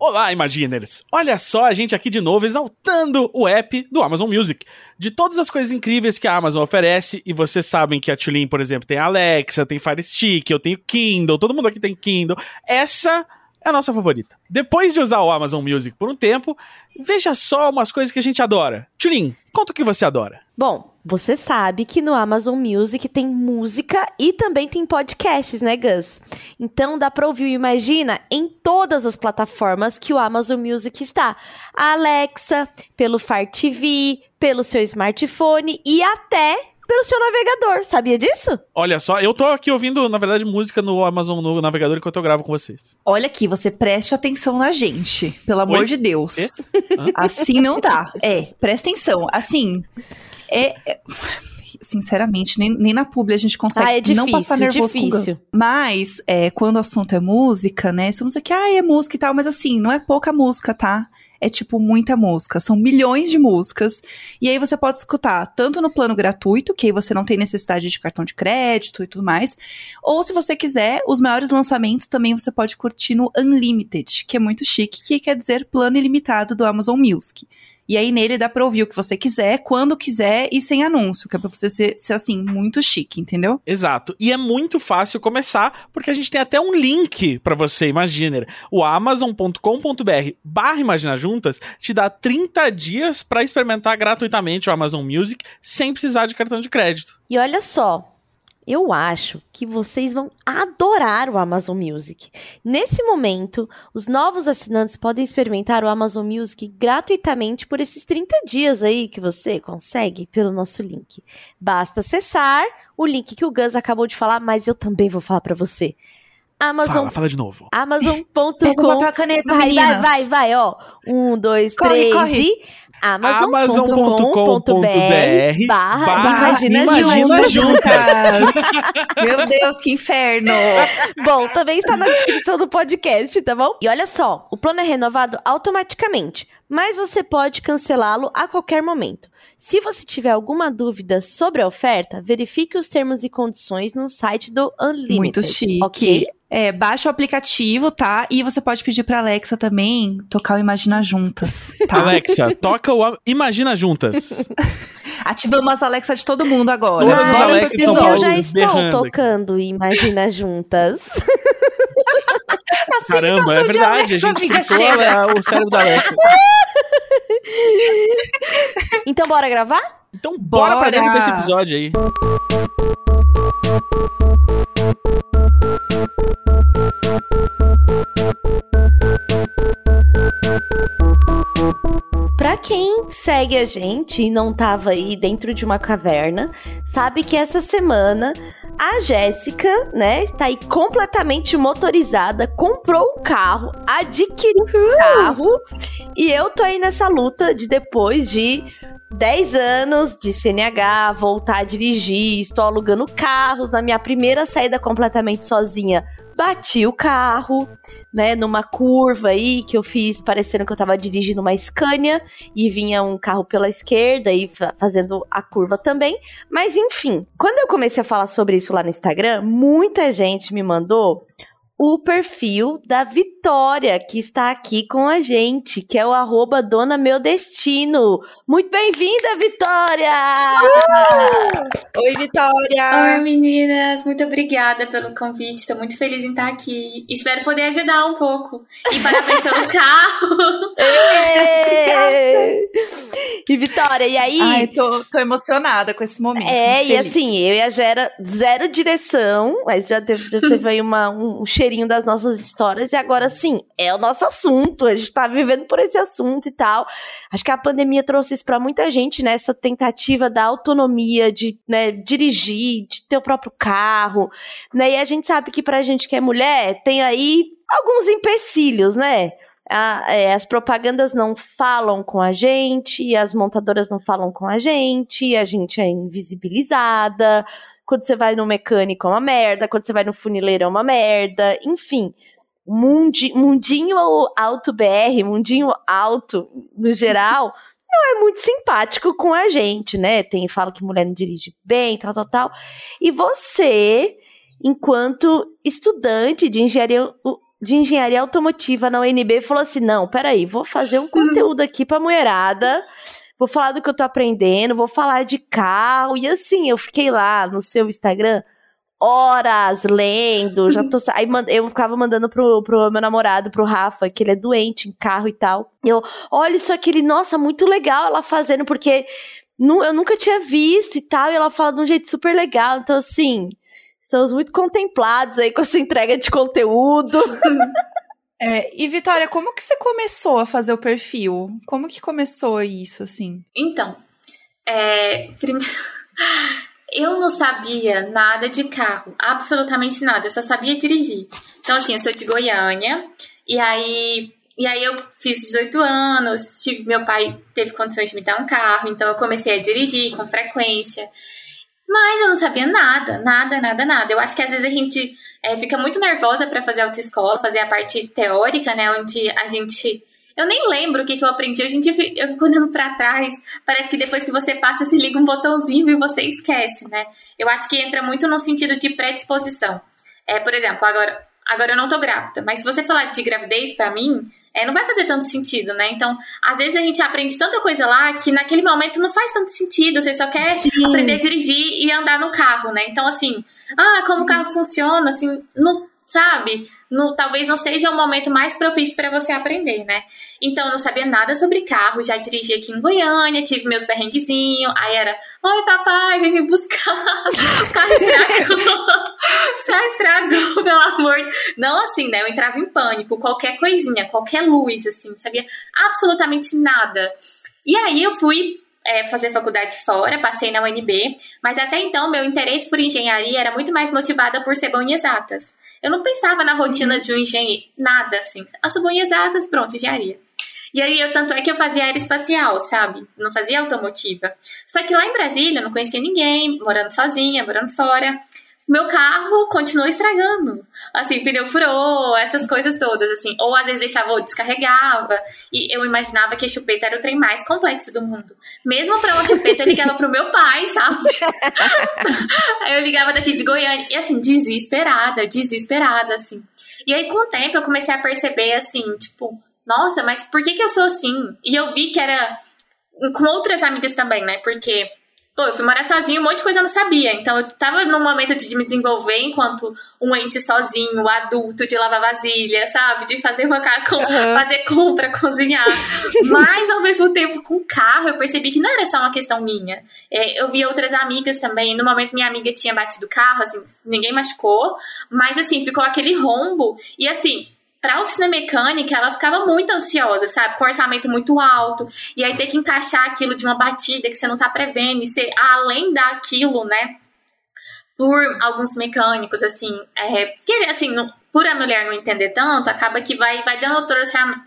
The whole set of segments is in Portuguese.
Olá, Imaginers! Olha só a gente aqui de novo exaltando o app do Amazon Music. De todas as coisas incríveis que a Amazon oferece, e vocês sabem que a Tulin, por exemplo, tem Alexa, tem Fire Stick, eu tenho Kindle, todo mundo aqui tem Kindle. Essa é a nossa favorita. Depois de usar o Amazon Music por um tempo, veja só umas coisas que a gente adora. Tulin, conta o que você adora. Bom, você sabe que no Amazon Music tem música e também tem podcasts, né, Gus? Então dá pra ouvir o Imagina em todas as plataformas que o Amazon Music está. A Alexa, pelo Fire TV, pelo seu smartphone e até pelo seu navegador. Sabia disso? Olha só, eu tô aqui ouvindo, na verdade, música no Amazon no navegador enquanto eu gravo com vocês. Olha aqui, você preste atenção na gente, pelo amor Oi? de Deus. Assim não dá. É, presta atenção. Assim, é. é- Sinceramente, nem, nem na publi a gente consegue Ah, é não difícil, passar nervoso com difícil. Guns. Mas, é, quando o assunto é música, né? Estamos aqui, ah, é música e tal, mas assim, não é pouca música, tá? É tipo muita música, são milhões de músicas. E aí você pode escutar tanto no plano gratuito, que aí você não tem necessidade de cartão de crédito e tudo mais, ou se você quiser, os maiores lançamentos também você pode curtir no Unlimited, que é muito chique, que quer dizer plano ilimitado do Amazon Music. E aí nele dá pra ouvir o que você quiser, quando quiser e sem anúncio, que é pra você ser, ser assim, muito chique, entendeu? Exato. E é muito fácil começar, porque a gente tem até um link pra você, Imaginer. O amazon.com.br barra Imagina Juntas te dá 30 dias pra experimentar gratuitamente o Amazon Music sem precisar de cartão de crédito. E olha só, eu acho que vocês vão adorar o Amazon Music. Nesse momento, os novos assinantes podem experimentar o Amazon Music gratuitamente por esses 30 dias aí que você consegue pelo nosso link. Basta acessar o link que o Gus acabou de falar, mas eu também vou falar pra você. Amazon Fala, fala de novo. Pega o Amazon.com papel e a caneta, Vai, vai, vai, vai, ó. Um, dois, Corre, três corre. e Amazon.com.br barra barra Imagina, Imagina Juntas. Juntas. Meu Deus, que inferno! Bom, também está na descrição do podcast, tá bom? E olha só, o plano é renovado automaticamente, mas você pode cancelá-lo a qualquer momento. Se você tiver alguma dúvida sobre a oferta, verifique os termos e condições no site do Unlimited. Muito chique. Ok? É, baixa o aplicativo, tá? E você pode pedir pra Alexa também tocar o Imagina Juntas, tá? Alexa, toca o Imagina Juntas. Ativamos as Alexa de todo mundo agora. Todas as Alexa estão eu já estou berrando aqui. tocando Imagina Juntas. Caramba, é verdade. Alexa, a gente amiga, ficou chega. a- o cérebro da Alexa. Então bora gravar? Então bora, pra Bora. dentro desse episódio aí. Pra quem segue a gente e não tava aí dentro de uma caverna, sabe que essa semana a Jéssica, né, está aí completamente motorizada, comprou um carro, adquiriu um carro, e eu tô aí nessa luta de depois de 10 anos de CNH, voltar a dirigir, estou alugando carros, na minha primeira saída completamente sozinha, bati o carro, né, numa curva aí que eu fiz parecendo que eu tava dirigindo uma Scania e vinha um carro pela esquerda e fa- fazendo a curva também. Mas enfim, quando eu comecei a falar sobre isso lá no Instagram, muita gente me mandou o perfil da Vitória, que está aqui com a gente, que é o arroba Dona Meu Destino. Muito bem-vinda, Vitória! Oi, Vitória! Oi, meninas, muito obrigada pelo convite. Estou muito feliz em estar aqui. Espero poder ajudar um pouco. E parabéns pelo carro. E Vitória, e aí? Ai, tô, tô emocionada com esse momento. É, e feliz. assim, eu e a Gera, zero direção, mas já teve, já teve aí uma, um cheirinho das nossas histórias, e agora sim, é o nosso assunto, a gente tá vivendo por esse assunto e tal. Acho que a pandemia trouxe isso pra muita gente, né? Essa tentativa da autonomia, de né, dirigir, de ter o próprio carro, né? E a gente sabe que pra gente que é mulher, tem aí alguns empecilhos, né? É, as propagandas não falam com a gente, as montadoras não falam com a gente, a gente é invisibilizada. Quando você vai no mecânico é uma merda, quando você vai no funileiro é uma merda, enfim. Mundi, mundinho alto BR, mundinho alto no geral, não é muito simpático com a gente, né? Tem fala que mulher não dirige bem, tal, tal, tal. E você, enquanto estudante de engenharia de engenharia automotiva na UNB falou assim: não, peraí, vou fazer um conteúdo aqui pra mulherada. Vou falar do que eu tô aprendendo, vou falar de carro. E assim, eu fiquei lá no seu Instagram horas lendo, já tô. Aí eu ficava mandando pro, pro meu namorado, pro Rafa, que ele é doente em carro e tal. E eu, olha isso aqui, ele, nossa, muito legal ela fazendo, porque eu nunca tinha visto e tal, e ela fala de um jeito super legal. Então, assim, estamos muito contemplados aí com a sua entrega de conteúdo. É, e Vitória, como que você começou a fazer o perfil? Como que começou isso, assim? Então, é, primeiro, eu não sabia nada de carro, absolutamente nada, eu só sabia dirigir. Então, assim, eu sou de Goiânia, e aí, e aí eu fiz 18 anos, tive, meu pai teve condições de me dar um carro, então eu comecei a dirigir com frequência. Mas eu não sabia nada, nada, nada, nada. Eu acho que às vezes a gente é, fica muito nervosa para fazer autoescola, fazer a parte teórica, né? Onde a gente. Eu nem lembro o que, que eu aprendi. A gente, eu fico olhando para trás. Parece que depois que você passa, se liga um botãozinho e você esquece, né? Eu acho que entra muito no sentido de predisposição. É, por exemplo, agora, Agora eu não tô grávida, mas se você falar de gravidez para mim, é, não vai fazer tanto sentido, né? Então, às vezes a gente aprende tanta coisa lá que naquele momento não faz tanto sentido, você só quer Sim. aprender a dirigir e andar no carro, né? Então, assim, ah, como o carro funciona, assim, não, sabe? no, talvez não seja o momento mais propício para você aprender, né? Então, eu não sabia nada sobre carro, já dirigi aqui em Goiânia, tive meus perrenguezinhos, aí era, oi papai, vem me buscar, o carro estragou, o carro estragou, pelo amor. Não assim, né? Eu entrava em pânico, qualquer coisinha, qualquer luz, assim, não sabia absolutamente nada. E aí eu fui é, fazer faculdade fora, passei na UNB, mas até então meu interesse por engenharia era muito mais motivada por ser bom em exatas. Eu não pensava na rotina de um engenheiro, nada assim. Ah, sou bom em exatas, pronto, engenharia. E aí, eu, tanto é que eu fazia aeroespacial, sabe? Não fazia automotiva. Só que lá em Brasília, eu não conhecia ninguém, morando sozinha, morando fora meu carro continuou estragando. Assim, pneu furou, essas coisas todas, assim. Ou às vezes deixava ou descarregava. E eu imaginava que a chupeta era o trem mais complexo do mundo. Mesmo pra uma chupeta, eu ligava pro meu pai, sabe? eu ligava daqui de Goiânia. E assim, desesperada, desesperada, assim. E aí, com o tempo, eu comecei a perceber, assim, tipo, nossa, mas por que que eu sou assim? E eu vi que era com outras amigas também, né? Porque Pô, eu fui morar sozinha, um monte de coisa eu não sabia. Então eu tava num momento de me desenvolver enquanto um ente sozinho, adulto, de lavar vasilha, sabe? De fazer com, uhum. fazer compra, cozinhar. Mas ao mesmo tempo, com carro, eu percebi que não era só uma questão minha. É, eu vi outras amigas também. No momento, minha amiga tinha batido o carro, assim, ninguém machucou. Mas assim, ficou aquele rombo. E assim, pra oficina mecânica, ela ficava muito ansiosa, sabe? Com orçamento muito alto. E aí ter que encaixar aquilo de uma batida que você não tá prevendo. E ser além daquilo, né? Por alguns mecânicos, assim, é, que, assim, não, por a mulher não entender tanto, acaba que vai, vai dando outro orçamento,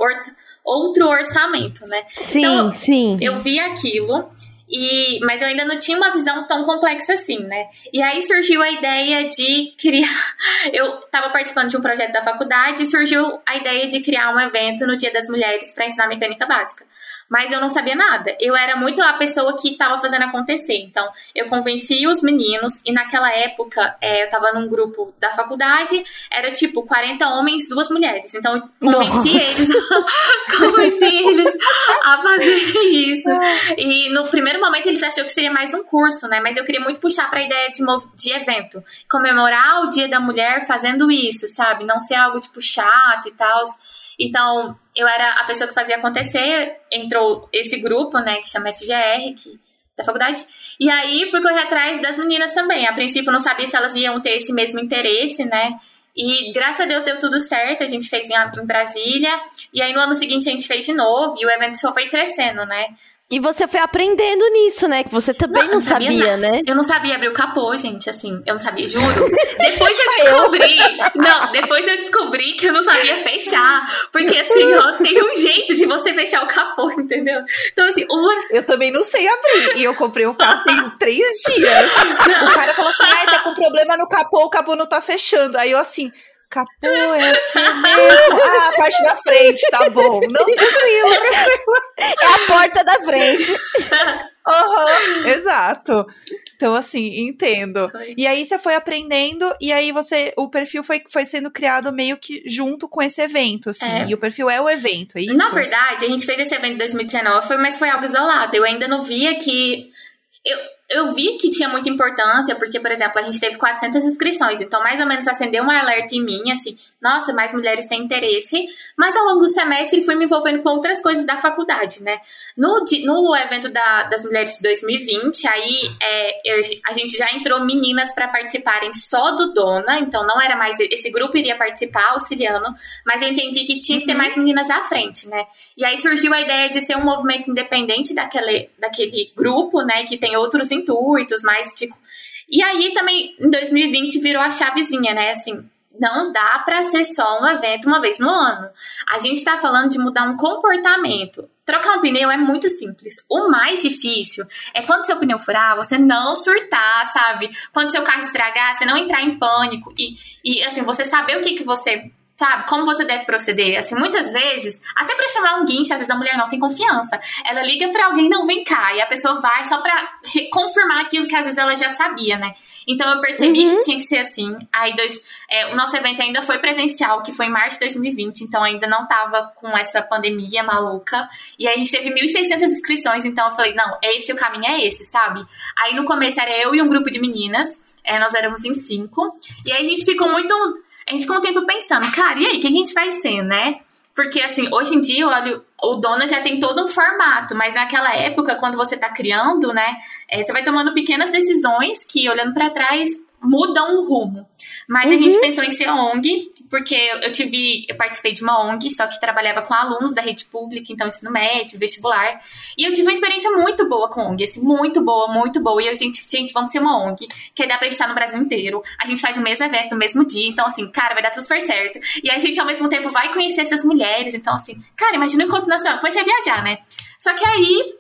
outro orçamento, né? Sim, então, sim. Eu vi aquilo e, mas eu ainda não tinha uma visão tão complexa assim, né? E aí surgiu a ideia de criar. Eu estava participando de um projeto da faculdade e surgiu a ideia de criar um evento no Dia das Mulheres para ensinar mecânica básica mas eu não sabia nada. Eu era muito a pessoa que estava fazendo acontecer. Então, eu convenci os meninos, e naquela época é, eu estava num grupo da faculdade, era tipo 40 homens, duas mulheres. Então, eu convenci Nossa. eles, convenci eles a fazer isso. E no primeiro momento eles acharam que seria mais um curso, né? Mas eu queria muito puxar para a ideia de, de evento. Comemorar o Dia da Mulher fazendo isso, sabe? Não ser algo tipo chato e tal. Então, eu era a pessoa que fazia acontecer, entrou esse grupo, né, que chama FGR, que, da faculdade, e aí fui correr atrás das meninas também. A princípio, não sabia se elas iam ter esse mesmo interesse, né, e graças a Deus deu tudo certo, a gente fez em, em Brasília, e aí no ano seguinte a gente fez de novo, e o evento só foi crescendo, né. E você foi aprendendo nisso, né? Que você também não, não sabia, sabia né? Eu não sabia abrir o capô, gente, assim. Eu não sabia, juro. Depois eu descobri. não, depois eu descobri que eu não sabia fechar. Porque, assim, ó, tem um jeito de você fechar o capô, entendeu? Então, assim, uma. Eu também não sei abrir. E eu comprei o carro tem três dias. O cara falou assim: ai, tá com problema no capô, o capô não tá fechando. Aí eu, assim capô é o que mesmo? Ah, a parte da frente, tá bom. Não, tranquilo. É a porta da frente. Uhum, exato. Então, assim, entendo. Foi. E aí você foi aprendendo, e aí você. O perfil foi, foi sendo criado meio que junto com esse evento, assim. É. E o perfil é o evento, é isso? Na verdade, a gente fez esse evento em 2019, foi- mas foi algo isolado. Eu ainda não via que. Eu, eu vi que tinha muita importância, porque, por exemplo, a gente teve 400 inscrições, então mais ou menos acendeu um alerta em mim, assim, nossa, mais mulheres têm interesse, mas ao longo do semestre fui me envolvendo com outras coisas da faculdade, né? No, no evento da- das mulheres de 2020, aí é, eu- a gente já entrou meninas para participarem só do Dona, então não era mais. Esse grupo iria participar, auxiliando, mas eu entendi que tinha que ter mais meninas à frente, né? E aí surgiu a ideia de ser um movimento independente daquele, daquele grupo, né? Que tem outros intuitos, mais tipo. E aí também, em 2020, virou a chavezinha, né? Assim, não dá pra ser só um evento uma vez no ano. A gente tá falando de mudar um comportamento. Trocar um pneu é muito simples. O mais difícil é quando seu pneu furar, você não surtar, sabe? Quando seu carro estragar, você não entrar em pânico. E, e assim, você saber o que, que você sabe? Como você deve proceder? Assim, muitas vezes, até pra chamar um guincho, às vezes a mulher não tem confiança. Ela liga pra alguém, não vem cá, e a pessoa vai só pra re- confirmar aquilo que às vezes ela já sabia, né? Então eu percebi que tinha que ser assim. Aí dois, é, o nosso evento ainda foi presencial, que foi em março de 2020, então ainda não tava com essa pandemia maluca. E aí a gente teve 1.600 inscrições, então eu falei, não, esse o caminho é esse, sabe? Aí no começo era eu e um grupo de meninas, é, nós éramos em cinco, e aí a gente ficou muito a gente ficou um tempo pensando, cara, e aí, o que a gente vai ser, né? Porque, assim, hoje em dia, olha, o dono já tem todo um formato, mas naquela época, quando você tá criando, né, é, você vai tomando pequenas decisões que, olhando pra trás, mudam o rumo. Mas a gente pensou em ser ONG, porque eu tive, eu participei de uma ONG, só que trabalhava com alunos da rede pública, então ensino médio, vestibular. E eu tive uma experiência muito boa com ONG, assim, muito boa, muito boa. E eu, gente, gente, vamos ser uma ONG, que dá pra estar no Brasil inteiro. A gente faz o mesmo evento no mesmo dia, então assim, cara, vai dar tudo super certo. E a gente, ao mesmo tempo, vai conhecer essas mulheres. Então, assim, cara, imagina o encontro nacional, depois você viajar, né? Só que aí,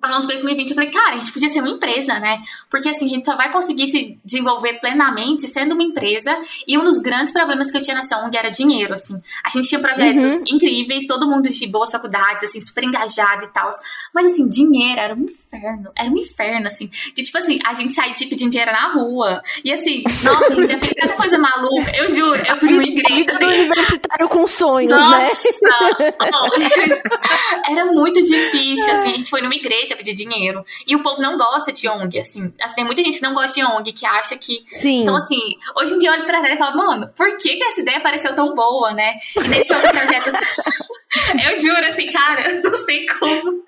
falando de 2020, eu falei, cara, a gente podia ser uma empresa, né? Porque assim, a gente só vai conseguir se desenvolver plenamente sendo uma empresa. E um dos grandes problemas que eu tinha nessa ONG era dinheiro, assim. A gente tinha projetos incríveis, todo mundo de boas faculdades, assim, super engajado e tal. Mas assim, dinheiro era um inferno. Era um inferno, assim. De tipo assim, a gente sair tipo de dinheiro na rua. E assim, nossa, a gente já fez tanta coisa maluca. Eu juro, eu fui numa igreja, assim. universitário com sonhos, Nossa! né? Oh, Era muito difícil, assim. A gente foi numa igreja pedir dinheiro. E o povo não gosta de ONG, assim. Assim, Tem muita gente que não gosta de ONG, que acha que. Sim. Então, assim, hoje em dia eu olho pra trás e falo, mano, por que, que essa ideia pareceu tão boa, né? E nesse outro projeto. eu juro, assim, cara, eu não sei como.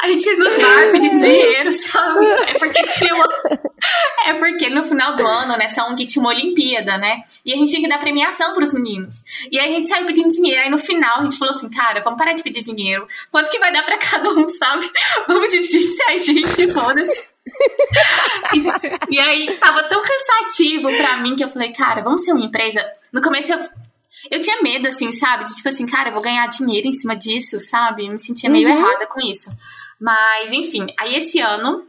A gente nos bar pedir dinheiro, sabe? É porque tinha uma. É porque no final do ano, nessa ONG tinha uma Olimpíada, né? E a gente tinha que dar premiação pros meninos. E aí a gente saiu pedindo dinheiro. Aí no final a gente falou assim, cara, vamos parar de pedir dinheiro. Quanto que vai dar pra cada um, sabe? Vamos dividir entre a gente, foda-se. E, e aí tava tão cansativo pra mim que eu falei, cara, vamos ser uma empresa. No começo eu, eu tinha medo, assim, sabe? De tipo assim, cara, eu vou ganhar dinheiro em cima disso, sabe? Me sentia meio Uhum. errada com isso. Mas, enfim, aí esse ano.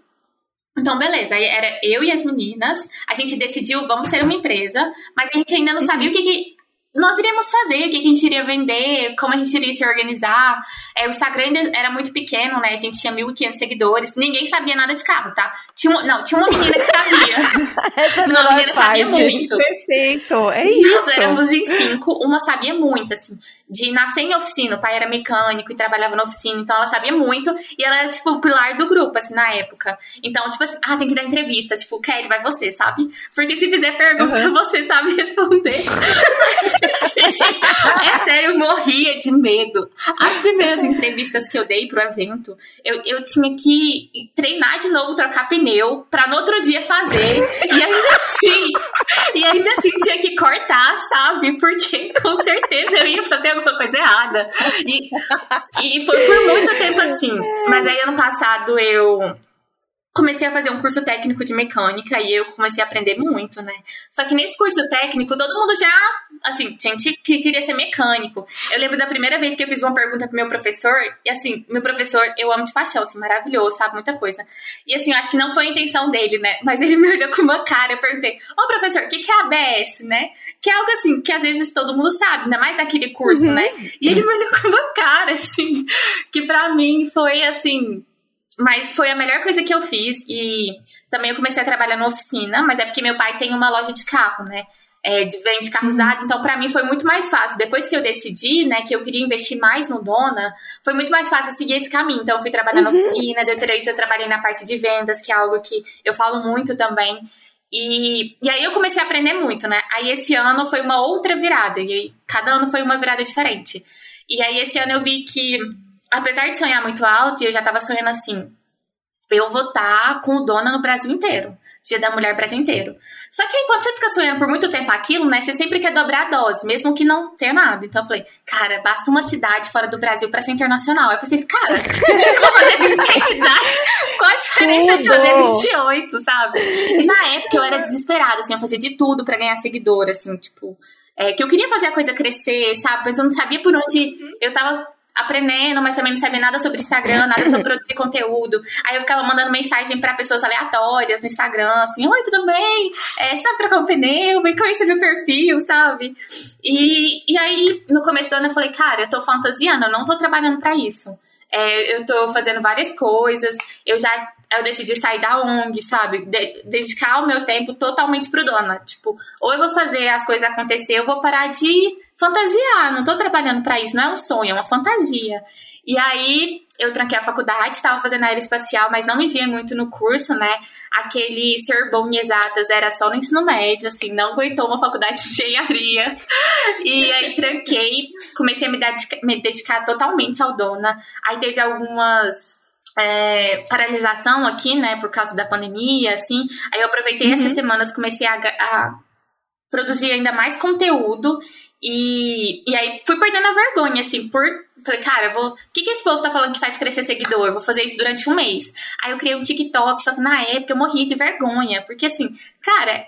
Então, beleza, aí era eu e as meninas, a gente decidiu, vamos ser uma empresa, mas a gente ainda não sabia o que, que nós iríamos fazer, o que, que a gente iria vender, como a gente iria se organizar. É, o Instagram ainda era muito pequeno, né? A gente tinha 1.500 seguidores, ninguém sabia nada de carro, tá? Tinha, uma- não, tinha uma menina que sabia. Essa é a Não, a melhor menina sabia parte. muito. Perfeito, é Nós isso. éramos em cinco, uma sabia muito, assim, de nascer em oficina. O pai era mecânico e trabalhava na oficina, então ela sabia muito. E ela era, tipo, o pilar do grupo, assim, na época. Então, tipo assim, ah, tem que dar entrevista. Tipo, Kelly, vai você, sabe? Porque se fizer pergunta, você sabe responder. é sério, eu morria de medo. As primeiras entrevistas que eu dei pro evento, eu, eu tinha que treinar de novo, trocar pneu, pra no outro dia fazer. E ainda assim, e ainda assim tinha que cortar, sabe? Porque com certeza eu ia fazer alguma coisa errada. E, e foi por muito tempo assim. Mas aí ano passado eu comecei a fazer um curso técnico de mecânica e eu comecei a aprender muito, né? Só que nesse curso técnico, todo mundo já, assim, gente que queria ser mecânico. Eu lembro da primeira vez que eu fiz uma pergunta pro meu professor, e assim, meu professor, eu amo de paixão, assim, maravilhoso, sabe muita coisa. E assim, eu acho que não foi a intenção dele, né? Mas ele me olhou com uma cara, eu perguntei, ô professor, o que, que é ABS, né? Que é algo assim, que às vezes todo mundo sabe, ainda mais daquele curso, né? E ele me olhou com uma cara, assim, que pra mim foi assim mas foi a melhor coisa que eu fiz e também eu comecei a trabalhar na oficina, mas é porque meu pai tem uma loja de carro, né? É, de vende carro usado, então para mim foi muito mais fácil. Depois que eu decidi, né, que eu queria investir mais no Dona, foi muito mais fácil seguir esse caminho. Então eu fui trabalhar uhum. na oficina, depois eu trabalhei na parte de vendas, que é algo que eu falo muito também. E, e aí eu comecei a aprender muito, né? Aí esse ano foi uma outra virada, e aí cada ano foi uma virada diferente. E aí esse ano eu vi que apesar de sonhar muito alto, eu já tava sonhando assim, eu vou estar tá com o Dona no Brasil inteiro. Dia da Mulher Brasil inteiro. Só que aí, quando você fica sonhando por muito tempo aquilo, né? Você sempre quer dobrar a dose, mesmo que não tenha nada. Então eu falei, cara, basta uma cidade fora do Brasil pra ser internacional. Aí eu pensei, cara, você vai fazer 27 cidades? Qual a diferença de fazer 28, sabe? E na época eu era desesperada, assim, eu fazia de tudo pra ganhar seguidor, assim, tipo. É, que eu queria fazer a coisa crescer, sabe? Mas eu não sabia por onde eu tava aprendendo, mas também não sabia nada sobre Instagram, nada sobre produzir conteúdo. Aí eu ficava mandando mensagem para pessoas aleatórias no Instagram, assim, oi, tudo bem? É, sabe trocar um pneu? Vem conhecer meu perfil, sabe? E, e aí, no começo do ano, eu falei, cara, eu tô fantasiando, eu não tô trabalhando para isso. É, eu tô fazendo várias coisas, eu já eu decidi sair da ONG, sabe? De, dedicar o meu tempo totalmente pro dona. Tipo, ou eu vou fazer as coisas acontecer, eu vou parar de fantasiar, não tô trabalhando para isso, não é um sonho, é uma fantasia. E aí eu tranquei a faculdade, estava fazendo aeroespacial, mas não me via muito no curso, né? Aquele ser bom em exatas era só no ensino médio, assim, não aguentou uma faculdade de engenharia. E aí tranquei, comecei a me dedicar, me dedicar totalmente ao dona. Aí teve algumas é, paralisação aqui, né, por causa da pandemia, assim. Aí eu aproveitei uhum. essas semanas, comecei a, a produzir ainda mais conteúdo e, e aí fui perdendo a vergonha, assim, por. Falei, cara, vou. O que, que esse povo tá falando que faz crescer seguidor? vou fazer isso durante um mês. Aí eu criei um TikTok, só que na época eu morria de vergonha. Porque assim, cara,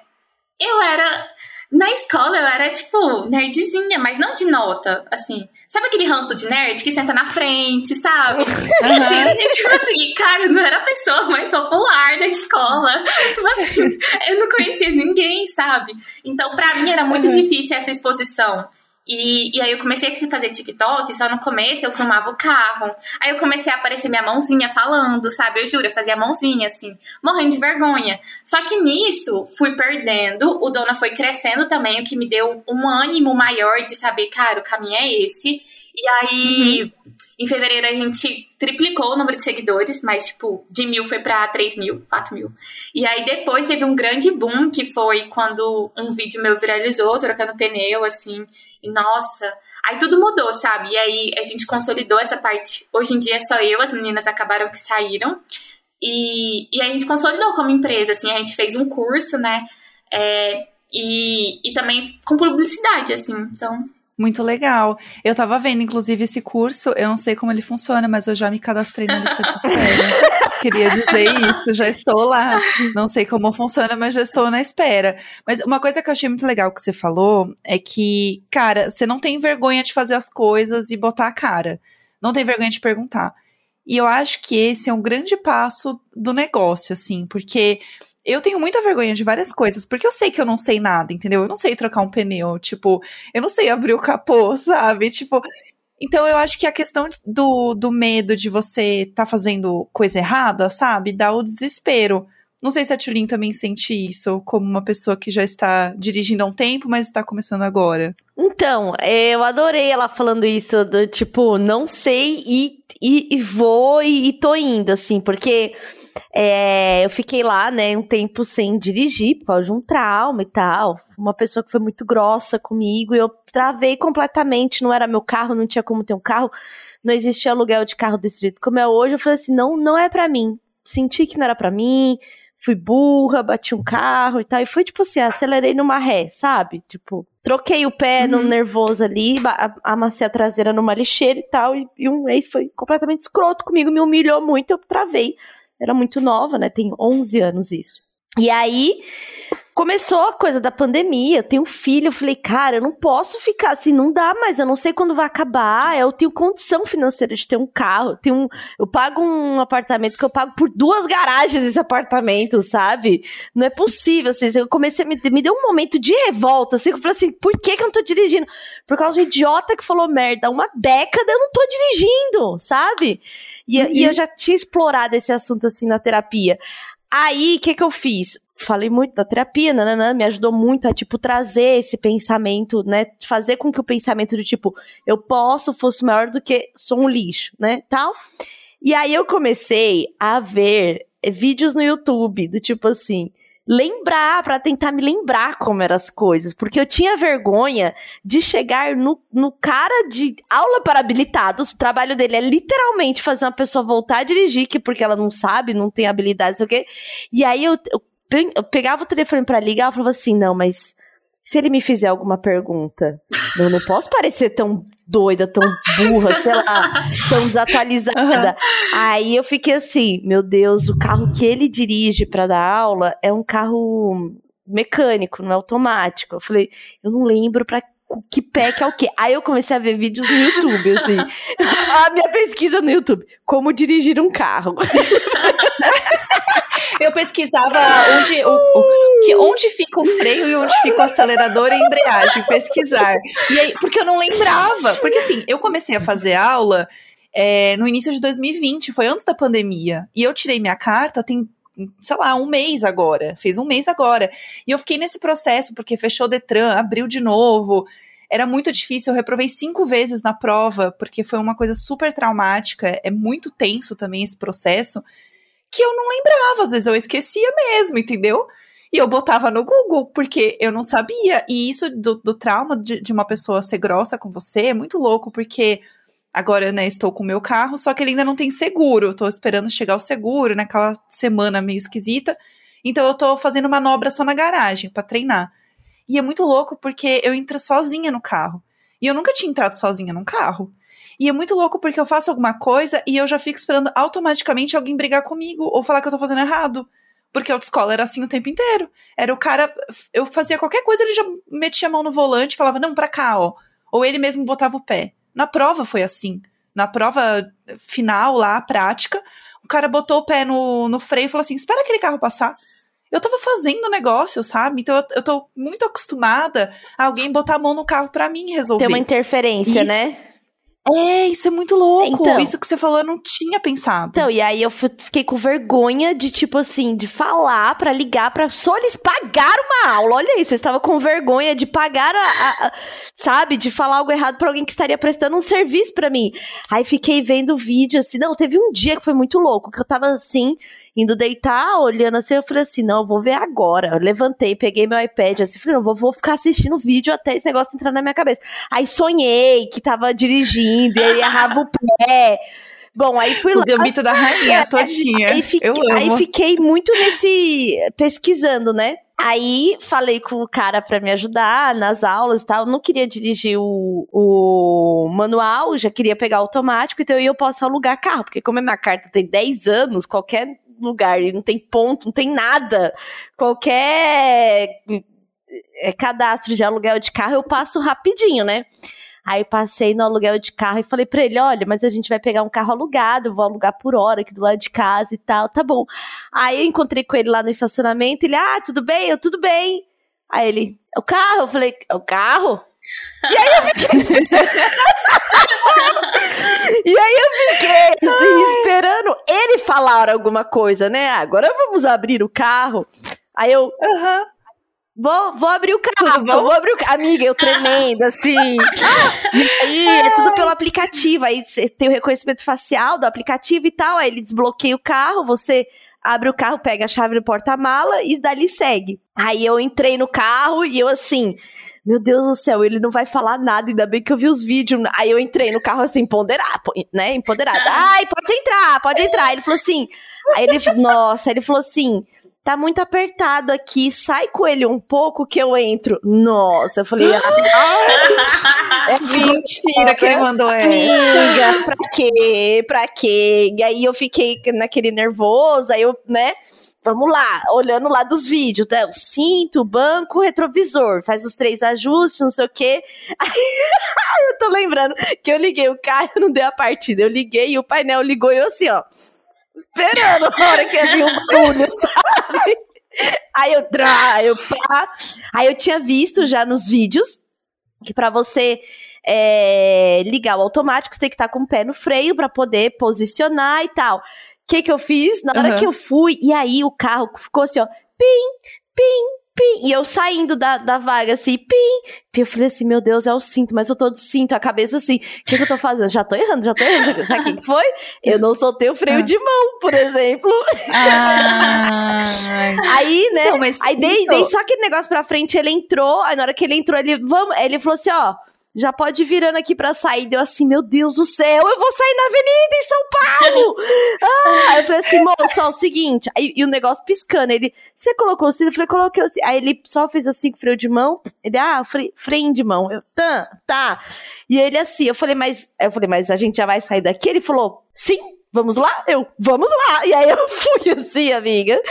eu era. Na escola eu era, tipo, nerdzinha, mas não de nota, assim. Sabe aquele ranço de nerd que senta na frente, sabe? Uhum. Assim, tipo assim, cara, eu não era a pessoa mais popular da escola. Tipo assim, eu não conhecia ninguém, sabe? Então, pra mim era muito uhum. difícil essa exposição. E, e aí eu comecei a fazer TikTok, só no começo eu filmava o carro. Aí eu comecei a aparecer minha mãozinha falando, sabe? Eu juro, eu fazia a mãozinha assim, morrendo de vergonha. Só que nisso fui perdendo, o Dona foi crescendo também, o que me deu um ânimo maior de saber, cara, o caminho é esse. E aí, uhum. em fevereiro, a gente triplicou o número de seguidores, mas, tipo, de mil foi pra 3 mil, 4 mil. E aí, depois teve um grande boom, que foi quando um vídeo meu viralizou, trocando pneu, assim. E, nossa, aí tudo mudou, sabe? E aí, a gente consolidou essa parte. Hoje em dia, é só eu, as meninas acabaram que saíram. E, e a gente consolidou como empresa, assim. A gente fez um curso, né? É, e, e também com publicidade, assim. Então, muito legal. Eu tava vendo, inclusive, esse curso. Eu não sei como ele funciona, mas eu já me cadastrei na lista de espera. Queria dizer isso, já estou lá. Não sei como funciona, mas já estou na espera. Mas uma coisa que eu achei muito legal que você falou é que, cara, você não tem vergonha de fazer as coisas e botar a cara. Não tem vergonha de perguntar. E eu acho que esse é um grande passo do negócio, assim, porque eu tenho muita vergonha de várias coisas, porque eu sei que eu não sei nada, entendeu? Eu não sei trocar um pneu, tipo, eu não sei abrir o capô, sabe? Tipo, então eu acho que a questão do, do medo de você tá fazendo coisa errada, sabe? Dá o desespero. Não sei se a Tulin também sente isso, como uma pessoa que já está dirigindo há um tempo, mas está começando agora. Então, eu adorei ela falando isso, do tipo, não sei e, e, e vou e, e tô indo, assim, porque é, eu fiquei lá, né, um tempo sem dirigir, por causa de um trauma e tal. Uma pessoa que foi muito grossa comigo e eu travei completamente. Não era meu carro, não tinha como ter um carro. Não existia aluguel de carro desse jeito como é hoje. Eu falei assim: não, não é para mim. Senti que não era para mim. Fui burra, bati um carro e tal. E foi tipo assim: acelerei numa ré, sabe? Tipo, troquei o pé uhum. no nervoso ali, amassei a traseira numa lixeira e tal. E, e um ex foi completamente escroto comigo, me humilhou muito. Eu travei era muito nova, né? Tem 11 anos isso. E aí, começou a coisa da pandemia, eu tenho um filho, eu falei, cara, eu não posso ficar assim, não dá mais, eu não sei quando vai acabar, eu tenho condição financeira de ter um carro, eu, tenho um, eu pago um apartamento que eu pago por duas garagens esse apartamento, sabe? Não é possível, assim, eu comecei, me, me deu um momento de revolta, assim, eu falei assim, por que que eu não tô dirigindo? Por causa do idiota que falou merda, uma década eu não tô dirigindo, sabe? E, uhum. e eu já tinha explorado esse assunto, assim, na terapia. Aí, o que que eu fiz? Falei muito da terapia, nananã, me ajudou muito a, tipo, trazer esse pensamento, né? Fazer com que o pensamento de, tipo, eu posso fosse maior do que sou um lixo, né? Tal. E aí eu comecei a ver vídeos no YouTube do tipo assim, lembrar, para tentar me lembrar como eram as coisas, porque eu tinha vergonha de chegar no, no cara de aula para habilitados, o trabalho dele é literalmente fazer uma pessoa voltar a dirigir, que porque ela não sabe, não tem habilidade, sei o quê. E aí eu, eu eu pegava o telefone para ligar e falava assim: não, mas se ele me fizer alguma pergunta, eu não posso parecer tão doida, tão burra, sei lá, tão desatualizada. Uhum. Aí eu fiquei assim: meu Deus, o carro que ele dirige para dar aula é um carro mecânico, não é automático. Eu falei: eu não lembro para que pé que é o quê? Aí eu comecei a ver vídeos no YouTube, assim. a minha pesquisa no YouTube: como dirigir um carro. eu pesquisava onde, o, o, que, onde fica o freio e onde fica o acelerador e a embreagem, pesquisar. E aí, porque eu não lembrava. Porque assim, eu comecei a fazer aula é, no início de 2020, foi antes da pandemia. E eu tirei minha carta, tem sei lá, um mês agora. Fez um mês agora. E eu fiquei nesse processo, porque fechou o Detran, abriu de novo. Era muito difícil, eu reprovei cinco vezes na prova, porque foi uma coisa super traumática. É muito tenso também esse processo que eu não lembrava, às vezes eu esquecia mesmo, entendeu? E eu botava no Google, porque eu não sabia. E isso do, do trauma de, de, uma pessoa ser grossa com você é muito louco, porque agora, né, estou com o meu carro, só que ele ainda não tem seguro. Tô esperando chegar o seguro, naquela semana meio esquisita. Então eu tô fazendo manobra só na garagem para treinar. E é muito louco porque eu entro sozinha no carro. E eu nunca tinha entrado sozinha num carro. E é muito louco porque eu faço alguma coisa e eu já fico esperando automaticamente alguém brigar comigo ou falar que eu tô fazendo errado. Porque a autoescola era assim o tempo inteiro. Era o cara. Eu fazia qualquer coisa, ele já metia a mão no volante e falava, não, pra cá, ó. Ou ele mesmo botava o pé. Na prova foi assim. Na prova final, lá, prática, o cara botou o pé no, no freio e falou assim: espera aquele carro passar. Eu tava fazendo o negócio, sabe? Então eu, eu tô muito acostumada a alguém botar a mão no carro para mim resolver. Tem uma interferência, Isso. né? É, isso é muito louco. Então, isso que você falou, eu não tinha pensado. Então, e aí eu fiquei com vergonha de, tipo assim, de falar para ligar para solicitar pagar uma aula. Olha isso, eu estava com vergonha de pagar a, a, a sabe, de falar algo errado para alguém que estaria prestando um serviço para mim. Aí fiquei vendo o vídeo assim, não, teve um dia que foi muito louco, que eu tava assim, indo deitar, olhando assim, eu falei assim, não, eu vou ver agora. Eu levantei, peguei meu iPad assim, falei, não, vou, vou ficar assistindo o vídeo até esse negócio entrar na minha cabeça. Aí sonhei que tava dirigindo, e aí errava o pé. Bom, aí fui o lá. O mito da rainha, todinha. Aí fiquei, aí fiquei muito nesse. pesquisando, né? Aí falei com o cara para me ajudar nas aulas e tal. Eu não queria dirigir o, o manual, já queria pegar automático, então eu posso alugar carro, porque como a minha carta tem 10 anos, qualquer lugar, não tem ponto, não tem nada. Qualquer é, cadastro de aluguel de carro eu passo rapidinho, né? Aí passei no aluguel de carro e falei para ele: olha, mas a gente vai pegar um carro alugado, vou alugar por hora aqui do lado de casa e tal, tá bom. Aí eu encontrei com ele lá no estacionamento, ele, ah, tudo bem? Eu, tudo bem. Aí ele, o carro? Eu falei, é o carro? E aí eu fiquei. e aí eu fiquei assim, esperando ele falar alguma coisa, né? Agora vamos abrir o carro. Aí eu. Uhum. Vou, vou abrir o carro, vou abrir o carro. Amiga, eu tremendo, assim. aí é tudo pelo aplicativo. Aí tem o reconhecimento facial do aplicativo e tal. Aí ele desbloqueia o carro, você abre o carro, pega a chave do porta-mala e dali segue. Aí eu entrei no carro e eu assim, meu Deus do céu, ele não vai falar nada, ainda bem que eu vi os vídeos. Aí eu entrei no carro assim, empoderado, né? Empoderada. Ai, pode entrar, pode entrar. Ele falou assim. Aí ele, nossa, ele falou assim: tá muito apertado aqui, sai com ele um pouco que eu entro. Nossa, eu falei, ah, é mentira que ele mandou essa. Amiga, pra quê? Pra quê? E aí eu fiquei naquele nervoso, aí eu, né? Vamos lá, olhando lá dos vídeos, né? O cinto, o banco, o retrovisor, faz os três ajustes, não sei o quê. Aí, eu tô lembrando que eu liguei o carro, não deu a partida. Eu liguei e o painel ligou e eu assim, ó, esperando a hora que ia vir um barulho, sabe? Aí eu, trá, eu pá. Aí eu tinha visto já nos vídeos que para você é, ligar o automático, você tem que estar com o pé no freio para poder posicionar e tal. O que que eu fiz? Na hora Uhum. que eu fui, e aí o carro ficou assim, ó, pim, pim, pim, e eu saindo da, da vaga assim, pim, pim, eu falei assim, meu Deus, é o cinto, mas eu tô de cinto, a cabeça assim, o que que eu tô fazendo? Já tô errando, já tô errando, sabe o que que foi? Eu não soltei o freio Ah. de mão, por exemplo. Ah, Aí, né, Então, Aí dei, dei só aquele negócio pra frente, ele entrou, aí na hora que ele entrou, ele, vamos, ele falou assim, ó, já pode ir virando aqui pra sair. Deu assim, meu Deus do céu, eu vou sair na avenida em São Paulo! ah, aí eu falei assim, moço, ó, é o seguinte, aí, e o negócio piscando, ele, você colocou o cinto? Eu falei, coloquei o cinto. Aí ele só fez assim com freio de mão, ele, ah, fre, freio de mão. Eu, tá, tá. E ele assim, eu falei, mas, eu falei, mas a gente já vai sair daqui? Ele falou, sim, vamos lá? Eu, vamos lá! E aí eu fui assim, amiga.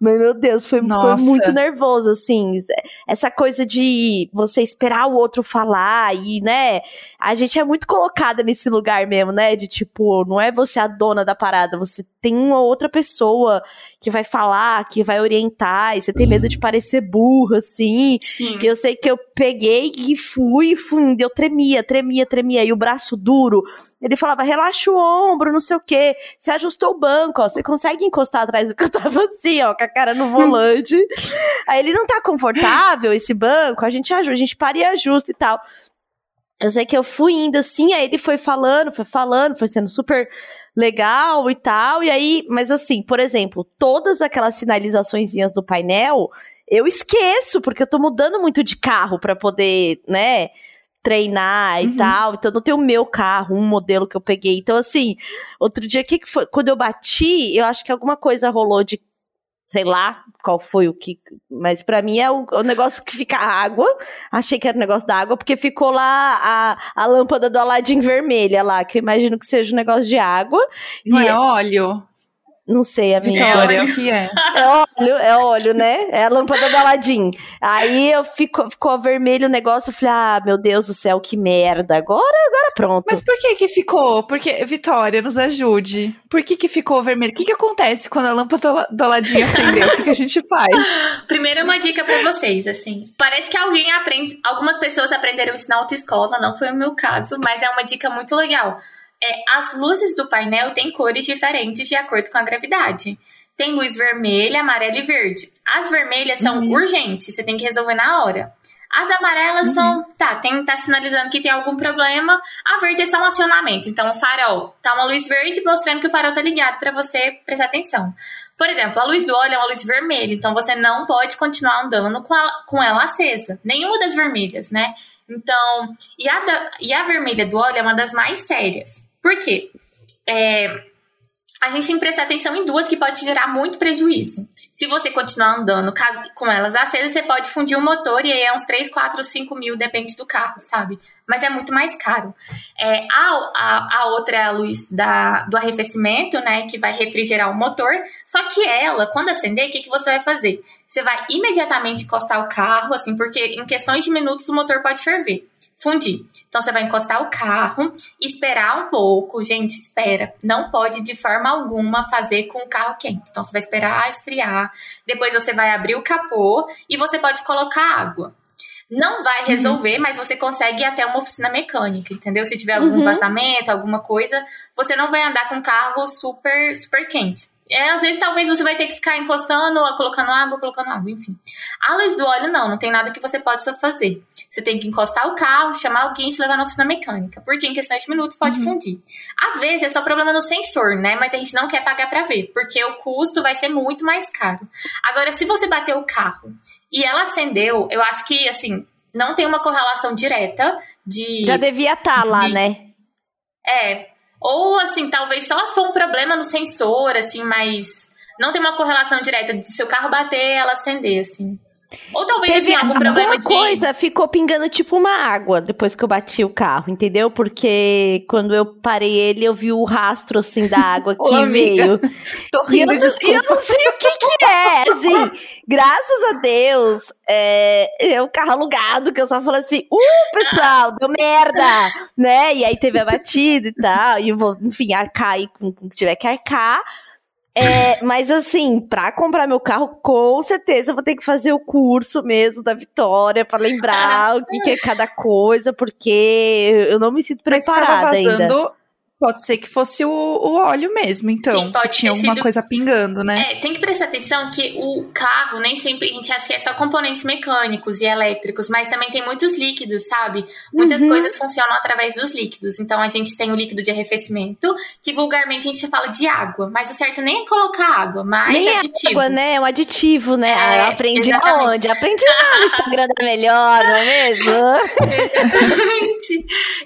Mas, meu Deus, foi, foi muito nervoso, assim. Essa coisa de você esperar o outro falar e, né? A gente é muito colocada nesse lugar mesmo, né? De tipo, não é você a dona da parada, você tem uma outra pessoa que vai falar, que vai orientar, e você tem medo de parecer burra, assim. Sim. E eu sei que eu peguei e fui, fui, eu tremia, tremia, tremia. E o braço duro, ele falava, relaxa o ombro, não sei o quê. Você ajustou o banco, ó, você consegue encostar atrás do que eu tava assim, ó, com a cara no volante. Aí ele não tá confortável, esse banco, a gente ajusta, a gente para e ajusta e tal. Eu sei que eu fui indo assim, aí ele foi falando, foi falando, foi sendo super legal e tal. E aí, mas assim, por exemplo, todas aquelas sinalizaçõezinhas do painel, eu esqueço, porque eu tô mudando muito de carro pra poder, né, treinar e Uhum. tal. Então não tem o meu carro, um modelo que eu peguei. Então, assim, outro dia, que foi? Quando eu bati, eu acho que alguma coisa rolou de. Sei lá qual foi o que. Mas pra mim é o, o negócio que fica água. Achei que era o negócio da água, porque ficou lá a, a lâmpada do Aladdin vermelha lá, que eu imagino que seja um negócio de água. Não E- é óleo? Não sei, amiga. Vitória, óleo. o que é? É óleo, é óleo, né? É a lâmpada do Aladdin. Aí eu fico, ficou vermelho o negócio, eu falei, ah, meu Deus do céu, que merda. Agora, agora pronto. Mas por que que ficou? Porque, Vitória, nos ajude. Por que que ficou vermelho? O que que acontece quando a lâmpada do Aladim acendeu? O que que a gente faz? Primeiro, uma dica pra vocês, assim. Parece que alguém aprende. Algumas pessoas aprenderam isso na autoescola, não foi o meu caso, mas é uma dica muito legal. É, as luzes do painel têm cores diferentes de acordo com a gravidade. Tem luz vermelha, amarela e verde. As vermelhas são Uhum. urgentes, você tem que resolver na hora. As amarelas são, tá, tem, tá sinalizando que tem algum problema. A verde é só um acionamento. Então, o farol, tá uma luz verde mostrando que o farol tá ligado pra você prestar atenção. Por exemplo, a luz do óleo é uma luz vermelha, então você não pode continuar andando com, a- com ela acesa. Nenhuma das vermelhas, né? Então, e a, da- e a vermelha do óleo é uma das mais sérias. Por quê? É, a gente tem que prestar atenção em duas que pode te gerar muito prejuízo. Se você continuar andando com elas acesas, você pode fundir o motor e aí é uns 3, 4, 5 mil, depende do carro, sabe? Mas é muito mais caro. É, a, a, a outra é a luz da, do arrefecimento, né? Que vai refrigerar o motor. Só que ela, quando acender, o que, que você vai fazer? Você vai imediatamente encostar o carro, assim, porque em questões de minutos o motor pode ferver. Fundir. Então você vai encostar o carro, esperar um pouco, gente, espera. Não pode de forma alguma fazer com o carro quente. Então você vai esperar esfriar, depois você vai abrir o capô e você pode colocar água. Não vai resolver, mas você consegue ir até uma oficina mecânica, entendeu? Se tiver algum Uhum. vazamento, alguma coisa, você não vai andar com um carro super, super quente. É, às vezes, talvez você vai ter que ficar encostando, colocando água, colocando água, enfim. A luz do óleo, não, não tem nada que você possa fazer. Você tem que encostar o carro, chamar alguém e te levar na oficina mecânica, porque em questão de minutos pode fundir. Às vezes é só problema no sensor, né? Mas a gente não quer pagar pra ver, porque o custo vai ser muito mais caro. Agora, se você bater o carro e ela acendeu, eu acho que, assim, não tem uma correlação direta de. Já devia estar lá, Sim. né? É. Ou, assim, talvez só se for um problema no sensor, assim, mas não tem uma correlação direta de seu carro bater ela acender, assim. Ou talvez Teve assim, algum problema alguma de. coisa, ficou pingando tipo uma água depois que eu bati o carro, entendeu? Porque quando eu parei ele, eu vi o rastro assim da água que Ô, veio. Tô E eu, rindo, não, e eu não sei o que que é, assim, graças a Deus, é, é o carro alugado, que eu só falo assim, uh, pessoal, deu merda, né, e aí teve a batida e tal, e eu vou, enfim, arcar aí com o que tiver que arcar, é, mas assim, pra comprar meu carro, com certeza eu vou ter que fazer o curso mesmo da Vitória pra lembrar o que, que é cada coisa, porque eu não me sinto Mas estava preparada ainda. Pode ser que fosse o, o óleo mesmo, então. Sim, pode se tinha ter alguma sido- coisa pingando, né? É, tem que prestar atenção que o carro nem sempre a gente acha que é só componentes mecânicos e elétricos, mas também tem muitos líquidos, sabe? Muitas Uhum. coisas funcionam através dos líquidos. Então a gente tem o líquido de arrefecimento, que vulgarmente a gente fala de água, mas o certo nem é colocar água, mas Nem é aditivo. água, né? É um aditivo, né? É, ah, eu aprendi exatamente. aonde? Aprendi lá no Instagram da Melhor, não é mesmo?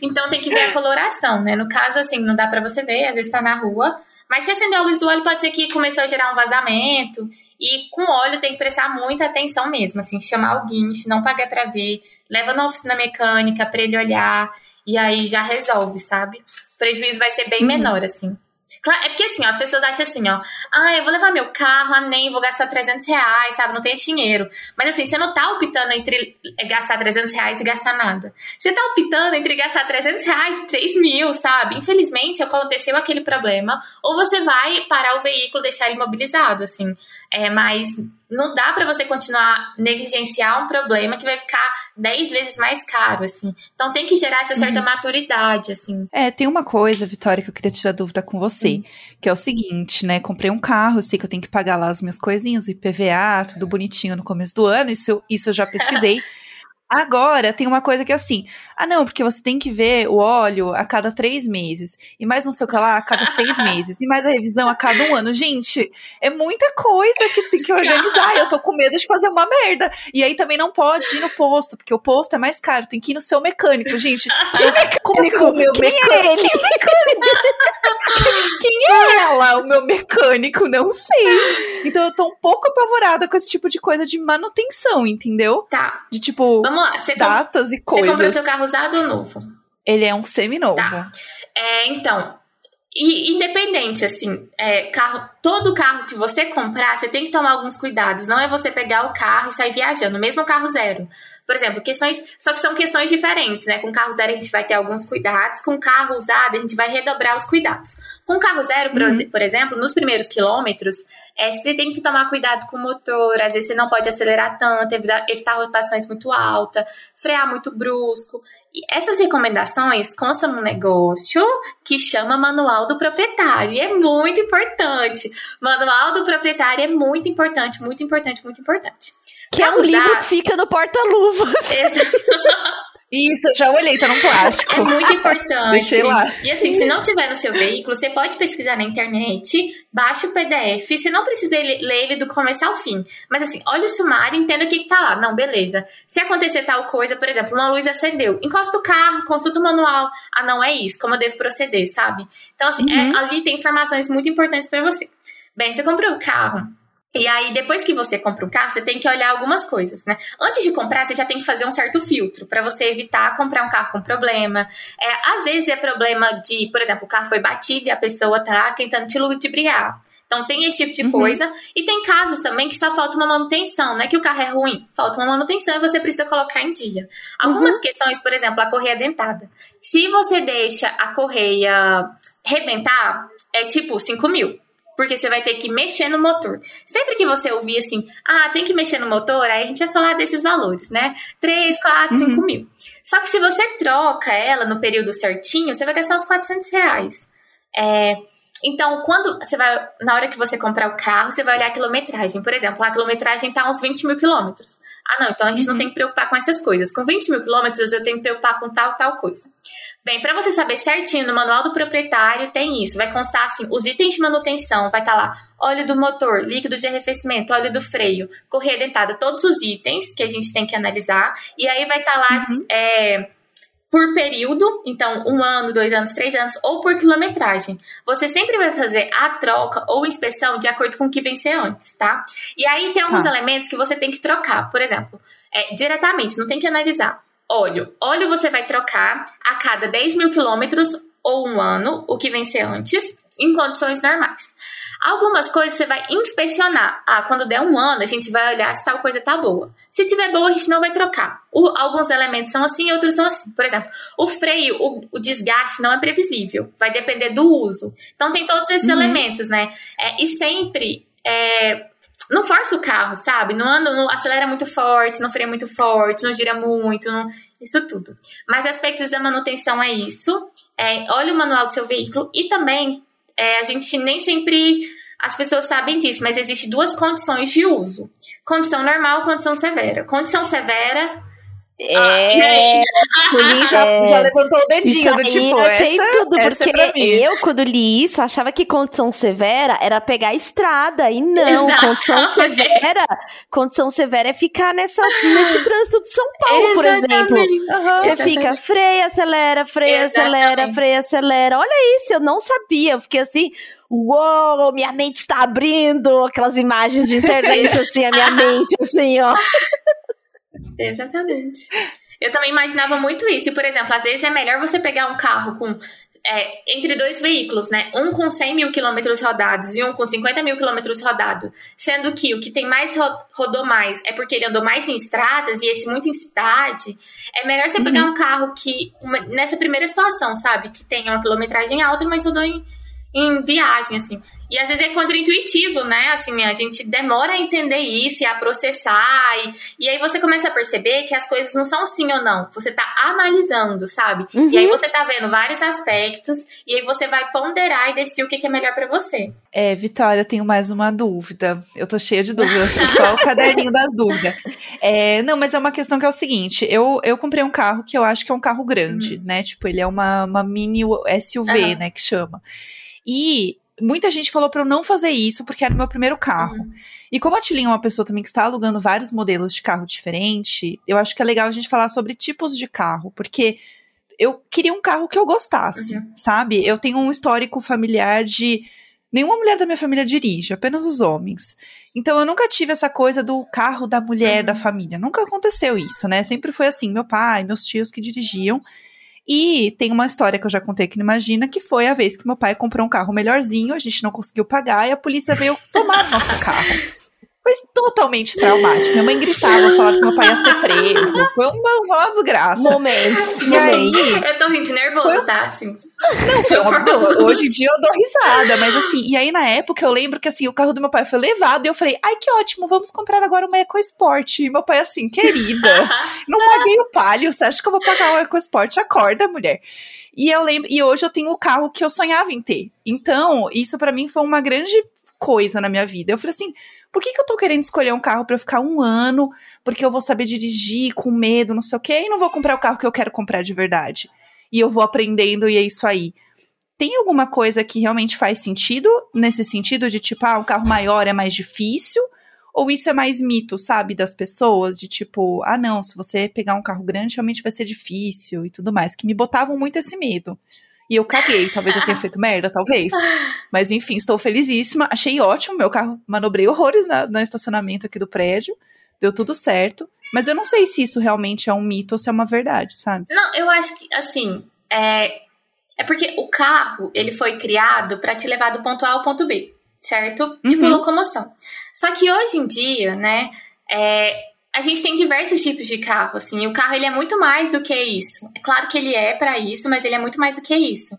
Então tem que ver a coloração, né? No caso, assim, não dá pra você ver, às vezes tá na rua. Mas se acender a luz do óleo, pode ser que começou a gerar um vazamento. E com óleo tem que prestar muita atenção mesmo, assim, chamar o guincho, não pagar pra ver, leva na oficina mecânica pra ele olhar, e aí já resolve, sabe? O prejuízo vai ser bem Uhum. menor, assim. É porque assim, ó, as pessoas acham assim, ó, ah, eu vou levar meu carro, nem vou gastar 300 reais, sabe? Não tem dinheiro. Mas assim, você não tá optando entre é, gastar 300 reais e gastar nada. Você tá optando entre gastar 300 reais e 3 mil, sabe? Infelizmente, aconteceu aquele problema. Ou você vai parar o veículo, deixar ele imobilizado, assim. É, mas não dá pra você continuar negligenciar um problema que vai ficar 10 vezes mais caro, assim. Então tem que gerar essa certa maturidade, assim. É, tem uma coisa, Vitória, que eu queria tirar dúvida com você, que é o seguinte, né? Comprei um carro, sei que eu tenho que pagar lá as minhas coisinhas, o IPVA, tudo bonitinho no começo do ano, isso, isso eu já pesquisei. Agora, tem uma coisa que é assim, ah não, porque você tem que ver o óleo a cada três meses, e mais não sei o que lá, a cada seis meses, e mais a revisão a cada um ano. Gente, é muita coisa que tem que organizar, eu tô com medo de fazer uma merda. E aí também não pode ir no posto, porque o posto é mais caro, tem que ir no seu mecânico, gente. Eu, como assim, o meu Quem mecânico? é ele? Quem é ela, o meu mecânico? Não sei. Então eu tô um pouco apavorada com esse tipo de coisa de manutenção, entendeu? Tá, De tipo, vamos lá. Você, com- datas e você comprou coisas. seu carro usado ou novo? Ele é um seminovo. Tá. É, então, e independente, assim, é, carro, todo carro que você comprar, você tem que tomar alguns cuidados. Não é você pegar o carro e sair viajando, mesmo carro zero. Por exemplo, questões, só que são questões diferentes, né? Com carro zero a gente vai ter alguns cuidados, com carro usado a gente vai redobrar os cuidados. Com carro zero, por, Uhum. por exemplo, nos primeiros quilômetros, é, você tem que tomar cuidado com o motor, às vezes você não pode acelerar tanto, evitar, evitar rotações muito altas, frear muito brusco. E essas recomendações constam num negócio que chama Manual do Proprietário. E é muito importante. Manual do Proprietário é muito importante, muito importante, muito importante. Que é um livro que fica no porta-luvas. Isso, eu já olhei, tá num plástico. É muito importante. Deixei lá. E assim, se não tiver no seu veículo, você pode pesquisar na internet, baixa o PDF. Você não precisa ler ele do começo ao fim. Mas assim, olha o sumário e entenda o que, que tá lá. Não, beleza. Se acontecer tal coisa, por exemplo, uma luz acendeu, encosta o carro, consulta o manual. Ah, não é isso, como eu devo proceder, sabe? Então, assim, é- ali tem informações muito importantes pra você. Bem, você comprou o carro. E aí, depois que você compra um carro, você tem que olhar algumas coisas, né? Antes de comprar, você já tem que fazer um certo filtro para você evitar comprar um carro com problema. É, às vezes é problema de, por exemplo, o carro foi batido e a pessoa tá tentando te ludibriar. Então tem esse tipo de Uhum. coisa. E tem casos também que só falta uma manutenção, não é que o carro é ruim, falta uma manutenção e você precisa colocar em dia. Algumas questões, por exemplo, a correia dentada. Se você deixa a correia rebentar, é tipo 5 mil. Porque você vai ter que mexer no motor. Sempre que você ouvir assim, ah, tem que mexer no motor, aí a gente vai falar desses valores, né? 3, 4, 5 mil. Só que se você troca ela no período certinho, você vai gastar uns 400 reais. É, então, quando você vai, na hora que você comprar o carro, você vai olhar a quilometragem. Por exemplo, a quilometragem tá uns 20 mil quilômetros. Ah, não, então a gente não tem que preocupar com essas coisas. Com 20 mil quilômetros, eu tenho que preocupar com tal, tal coisa. Bem, para você saber certinho, no manual do proprietário tem isso. Vai constar assim, os itens de manutenção, vai estar lá óleo do motor, líquido de arrefecimento, óleo do freio, correia dentada, todos os itens que a gente tem que analisar. E aí vai estar lá é, por período, então um ano, dois anos, três anos, ou por quilometragem. Você sempre vai fazer a troca ou inspeção de acordo com o que vencer antes, tá? E aí tem alguns tá. elementos que você tem que trocar. Por exemplo, é, diretamente, não tem que analisar. Óleo. Óleo você vai trocar a cada 10 mil quilômetros ou um ano, o que vencer antes, em condições normais. Algumas coisas você vai inspecionar. Ah, quando der um ano, a gente vai olhar se tal coisa tá boa. Se tiver boa, a gente não vai trocar. O, alguns elementos são assim, outros são assim. Por exemplo, o freio, o, o desgaste não é previsível. Vai depender do uso. Então tem todos esses uhum. elementos, né? É, e sempre. É, não força o carro, sabe? Não anda, não acelera muito forte, não freia muito forte, não gira muito, não, isso tudo. Mas aspectos da manutenção é isso. É, olha o manual do seu veículo e também é, a gente nem sempre as pessoas sabem disso, mas existe duas condições de uso: condição normal, condição severa. Condição severa é, ah, o já, é, já levantou o dedinho do tipo, eu achei essa, tudo, essa é porque é eu, quando li isso, achava que condição severa era pegar a estrada, e não, condição severa, condição severa é ficar nessa, nesse trânsito de São Paulo, por exemplo. Uhum. Você fica, freia, acelera, freia, Exatamente. acelera, freia, acelera, olha isso, eu não sabia, porque assim, uou, minha mente está abrindo, aquelas imagens de internet, assim, a minha mente, assim, ó. Exatamente. Eu também imaginava muito isso. E, por exemplo, às vezes é melhor você pegar um carro com é, entre dois veículos, né? Um com 100 mil quilômetros rodados e um com 50 mil quilômetros rodados. Sendo que o que tem mais rodou mais é porque ele andou mais em estradas e esse muito em cidade. É melhor você uhum. pegar um carro que, uma, nessa primeira situação, sabe? Que tenha uma quilometragem alta, mas rodou em, em viagem, assim. E às vezes é contra-intuitivo, né? Assim, a gente demora a entender isso e a processar. E, e aí você começa a perceber que as coisas não são sim ou não. Você tá analisando, sabe? Uhum. E aí uhum. você tá vendo vários aspectos. E aí você vai ponderar e decidir o que, que é melhor para você. É, Vitória, eu tenho mais uma dúvida. Eu tô cheia de dúvidas. só o caderninho das dúvidas. É, não, mas é uma questão que é o seguinte. Eu, eu comprei um carro que eu acho que é um carro grande, uhum. né? Tipo, ele é uma, uma mini SUV, uhum. né? Que chama. E muita gente falou para eu não fazer isso porque era o meu primeiro carro. Uhum. E como a Tilin é uma pessoa também que está alugando vários modelos de carro diferente, eu acho que é legal a gente falar sobre tipos de carro, porque eu queria um carro que eu gostasse, uhum. sabe? Eu tenho um histórico familiar de nenhuma mulher da minha família dirige, apenas os homens. Então eu nunca tive essa coisa do carro da mulher uhum. da família. Nunca aconteceu isso, né? Sempre foi assim, meu pai, meus tios que dirigiam. E tem uma história que eu já contei aqui no Imagina, que foi a vez que meu pai comprou um carro melhorzinho, a gente não conseguiu pagar e a polícia veio tomar nosso carro. Foi totalmente traumático. Minha mãe gritava, falava que meu pai ia ser preso. Foi uma, uma desgraça. Momentos. E aí. Eu tô rindo nervoso, foi... tá? Assim. Não, foi uma, Hoje em dia eu dou risada, mas assim, e aí na época eu lembro que assim, o carro do meu pai foi levado e eu falei, ai que ótimo, vamos comprar agora uma EcoSport. E meu pai assim, querida, não paguei o palio, você acha que eu vou pagar o EcoSport? Acorda, mulher. E eu lembro, e hoje eu tenho o carro que eu sonhava em ter. Então, isso para mim foi uma grande coisa na minha vida. Eu falei assim, por que, que eu tô querendo escolher um carro para ficar um ano, porque eu vou saber dirigir com medo, não sei o quê, e não vou comprar o carro que eu quero comprar de verdade? E eu vou aprendendo e é isso aí. Tem alguma coisa que realmente faz sentido nesse sentido de tipo, ah, um carro maior é mais difícil? Ou isso é mais mito, sabe, das pessoas, de tipo, ah, não, se você pegar um carro grande, realmente vai ser difícil e tudo mais, que me botavam muito esse medo. E eu caguei, talvez eu tenha feito merda, talvez. Mas enfim, estou felizíssima. Achei ótimo, meu carro manobrei horrores na, no estacionamento aqui do prédio. Deu tudo certo. Mas eu não sei se isso realmente é um mito ou se é uma verdade, sabe? Não, eu acho que, assim, é, é porque o carro, ele foi criado para te levar do ponto A ao ponto B, certo? Tipo uhum. Locomoção. Só que hoje em dia, né, é, a gente tem diversos tipos de carro, assim. O carro ele é muito mais do que isso. É claro que ele é para isso, mas ele é muito mais do que isso.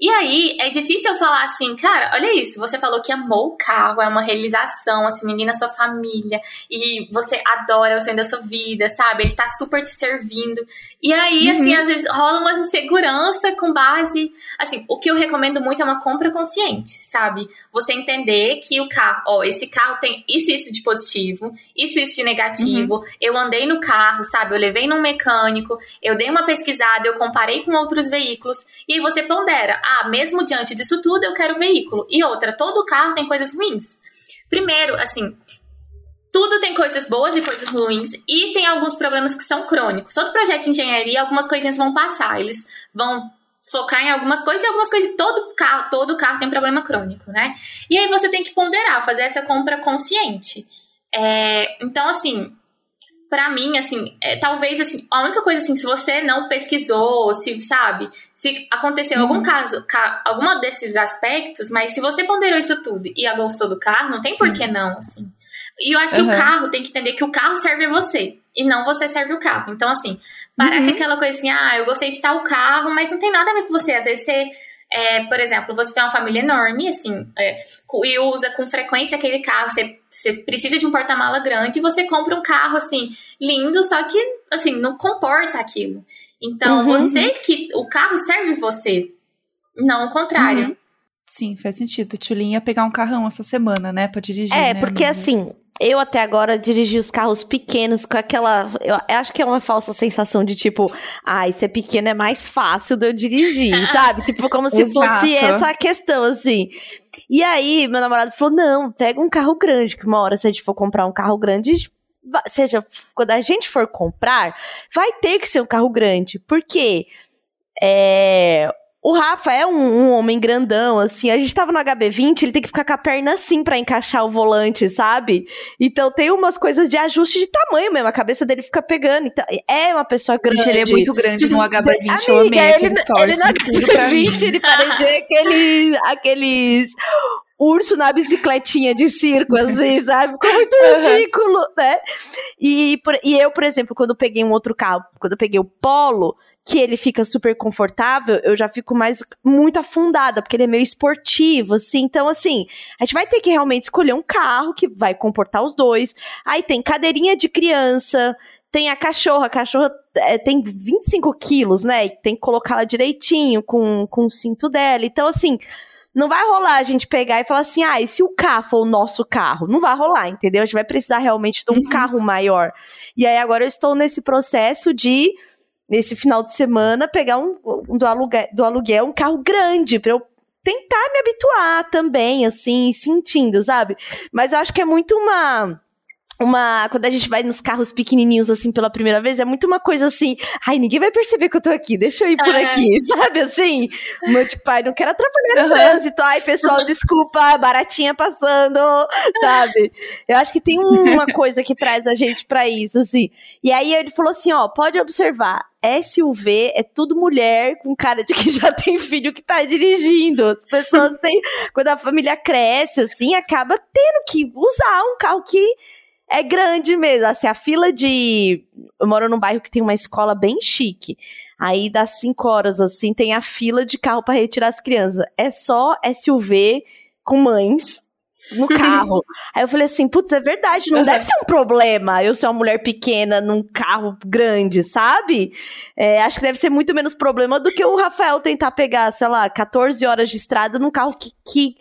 E aí, é difícil eu falar assim, cara, olha isso, você falou que amou o carro, é uma realização, assim, ninguém na sua família, e você adora o sonho da sua vida, sabe? Ele tá super te servindo. E aí, uhum. assim, às vezes rola uma insegurança com base. Assim, o que eu recomendo muito é uma compra consciente, sabe? Você entender que o carro, ó, esse carro tem isso isso de positivo, isso isso de negativo. Uhum. Eu andei no carro, sabe? Eu levei num mecânico, eu dei uma pesquisada, eu comparei com outros veículos, e aí você pondera ah, mesmo diante disso tudo, eu quero veículo. E outra, todo carro tem coisas ruins. Primeiro, assim, tudo tem coisas boas e coisas ruins, e tem alguns problemas que são crônicos. Todo projeto de engenharia, algumas coisinhas vão passar, eles vão focar em algumas coisas e algumas coisas. Todo carro, todo carro tem problema crônico, né? E aí você tem que ponderar, fazer essa compra consciente. É, então, assim, para mim, assim, é, talvez, assim, a única coisa, assim, se você não pesquisou, se, sabe, se aconteceu uhum. algum caso, ca, alguma desses aspectos, mas se você ponderou isso tudo e gostou do carro, não tem Sim. por que não, assim. E eu acho uhum. que o carro tem que entender que o carro serve a você e não você serve o carro. Então, assim, parar uhum. com aquela coisa assim, ah, eu gostei de tal carro, mas não tem nada a ver com você. Às vezes você, é, por exemplo, você tem uma família enorme, assim, é, e usa com frequência aquele carro, você, você precisa de um porta-mala grande e você compra um carro, assim, lindo, só que, assim, não comporta aquilo. Então, uhum. você que. O carro serve você, não o contrário. Uhum. Sim, faz sentido. Tchulinha ia pegar um carrão essa semana, né, pra dirigir. É, né, porque amiga? assim, eu até agora dirigi os carros pequenos com aquela. Eu acho que é uma falsa sensação de tipo, ai, ah, ser pequeno é mais fácil de eu dirigir, sabe? Tipo, como se Exato. fosse essa questão, assim. E aí, meu namorado falou: não, pega um carro grande, que uma hora, se a gente for comprar um carro grande, seja, quando a gente for comprar, vai ter que ser um carro grande. Por quê? É, o Rafa é um, um, homem grandão, assim. A gente tava no HB20, ele tem que ficar com a perna assim para encaixar o volante, sabe? Então tem umas coisas de ajuste de tamanho mesmo. A cabeça dele fica pegando. Então, é uma pessoa grande. Ele é muito grande no HB20. eu amei ele, ele no HB20, ele parecia aqueles, aqueles urso na bicicletinha de circo, assim, sabe? Ficou muito ridículo, né? E, e eu, por exemplo, quando peguei um outro carro, quando eu peguei o Polo, que ele fica super confortável, eu já fico mais muito afundada, porque ele é meio esportivo, assim. Então, assim, a gente vai ter que realmente escolher um carro que vai comportar os dois. Aí tem cadeirinha de criança, tem a cachorra, a cachorra é, tem 25 quilos, né? E tem que colocá-la direitinho com, com o cinto dela. Então, assim, não vai rolar a gente pegar e falar assim, ah, e se o carro for o nosso carro? Não vai rolar, entendeu? A gente vai precisar realmente de um uhum. carro maior. E aí agora eu estou nesse processo de nesse final de semana, pegar um, um do, aluguel, do aluguel um carro grande para eu tentar me habituar também, assim, sentindo, sabe? Mas eu acho que é muito uma uma. Quando a gente vai nos carros pequenininhos, assim, pela primeira vez, é muito uma coisa assim. Ai, ninguém vai perceber que eu tô aqui, deixa eu ir por aqui, sabe assim? Meu tipo, pai, não quero atrapalhar no trânsito. Ai, pessoal, desculpa, baratinha passando, sabe? Eu acho que tem uma coisa que traz a gente para isso, assim. E aí ele falou assim: ó, pode observar. SUV é tudo mulher com cara de que já tem filho que tá dirigindo. As pessoas têm. Quando a família cresce, assim, acaba tendo que usar um carro que é grande mesmo. Assim, a fila de. Eu moro num bairro que tem uma escola bem chique. Aí das 5 horas, assim, tem a fila de carro para retirar as crianças. É só SUV com mães no carro. Aí eu falei assim, putz, é verdade, não deve ser um problema eu ser uma mulher pequena num carro grande, sabe? É, acho que deve ser muito menos problema do que o Rafael tentar pegar, sei lá, 14 horas de estrada num carro que, que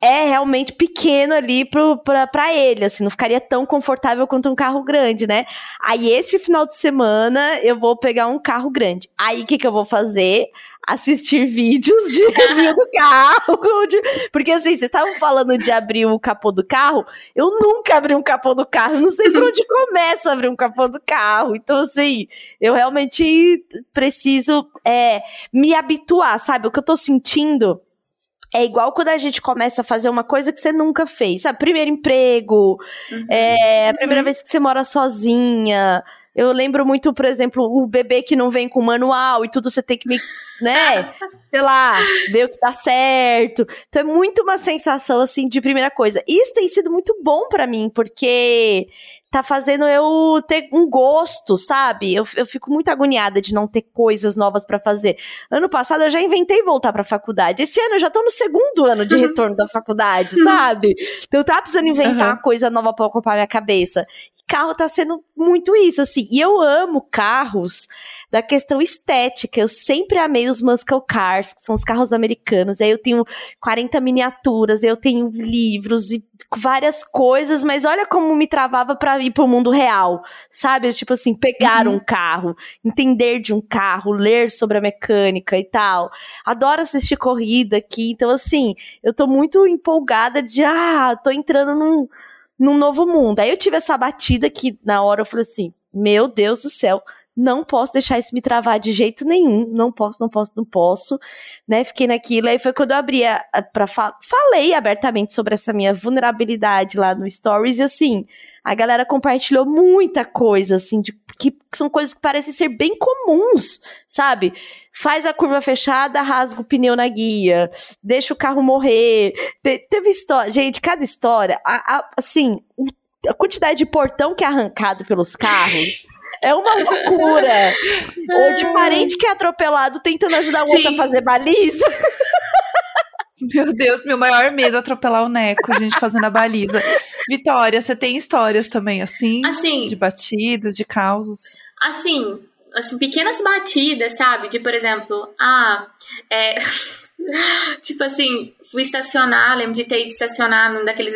é realmente pequeno ali pro, pra, pra ele, assim, não ficaria tão confortável quanto um carro grande, né? Aí, este final de semana, eu vou pegar um carro grande. Aí, o que que eu vou fazer? Assistir vídeos de review do carro. Porque, assim, vocês estavam falando de abrir o capô do carro, eu nunca abri um capô do carro, não sei por onde começa a abrir um capô do carro. Então, assim, eu realmente preciso é, me habituar, sabe? O que eu tô sentindo é igual quando a gente começa a fazer uma coisa que você nunca fez, sabe? Primeiro emprego, uhum. é, a primeira uhum. vez que você mora sozinha. Eu lembro muito, por exemplo, o bebê que não vem com manual e tudo você tem que me, né? sei lá, ver o que dá certo. Então é muito uma sensação assim de primeira coisa. Isso tem sido muito bom para mim, porque tá fazendo eu ter um gosto, sabe? Eu, eu fico muito agoniada de não ter coisas novas para fazer. Ano passado eu já inventei voltar pra faculdade. Esse ano eu já tô no segundo ano de retorno da faculdade, sabe? Então eu tava precisando inventar uhum. uma coisa nova pra ocupar minha cabeça carro tá sendo muito isso, assim. E eu amo carros da questão estética. Eu sempre amei os muscle cars, que são os carros americanos. Aí eu tenho 40 miniaturas, eu tenho livros e várias coisas, mas olha como me travava para ir pro mundo real, sabe? Tipo assim, pegar uhum. um carro, entender de um carro, ler sobre a mecânica e tal. Adoro assistir corrida aqui, então assim, eu tô muito empolgada de, ah, tô entrando num num novo mundo. Aí eu tive essa batida que na hora eu falei assim: meu Deus do céu, não posso deixar isso me travar de jeito nenhum, não posso, não posso, não posso, né? Fiquei naquilo, aí foi quando eu abri a, a pra fa falei abertamente sobre essa minha vulnerabilidade lá no Stories e assim, a galera compartilhou muita coisa, assim, de, que são coisas que parecem ser bem comuns, sabe? Faz a curva fechada, rasga o pneu na guia, deixa o carro morrer. Teve história, gente, cada história, a, a, assim, a quantidade de portão que é arrancado pelos carros. É uma loucura. Ou de parente que é atropelado tentando ajudar o outro a fazer baliza. Meu Deus, meu maior medo é atropelar o Neco, gente, fazendo a baliza. Vitória, você tem histórias também, assim? Assim. De batidas, de causos? Assim, assim, pequenas batidas, sabe? De, por exemplo, ah, é. tipo assim, fui estacionar, lembro de ter ido estacionar num daqueles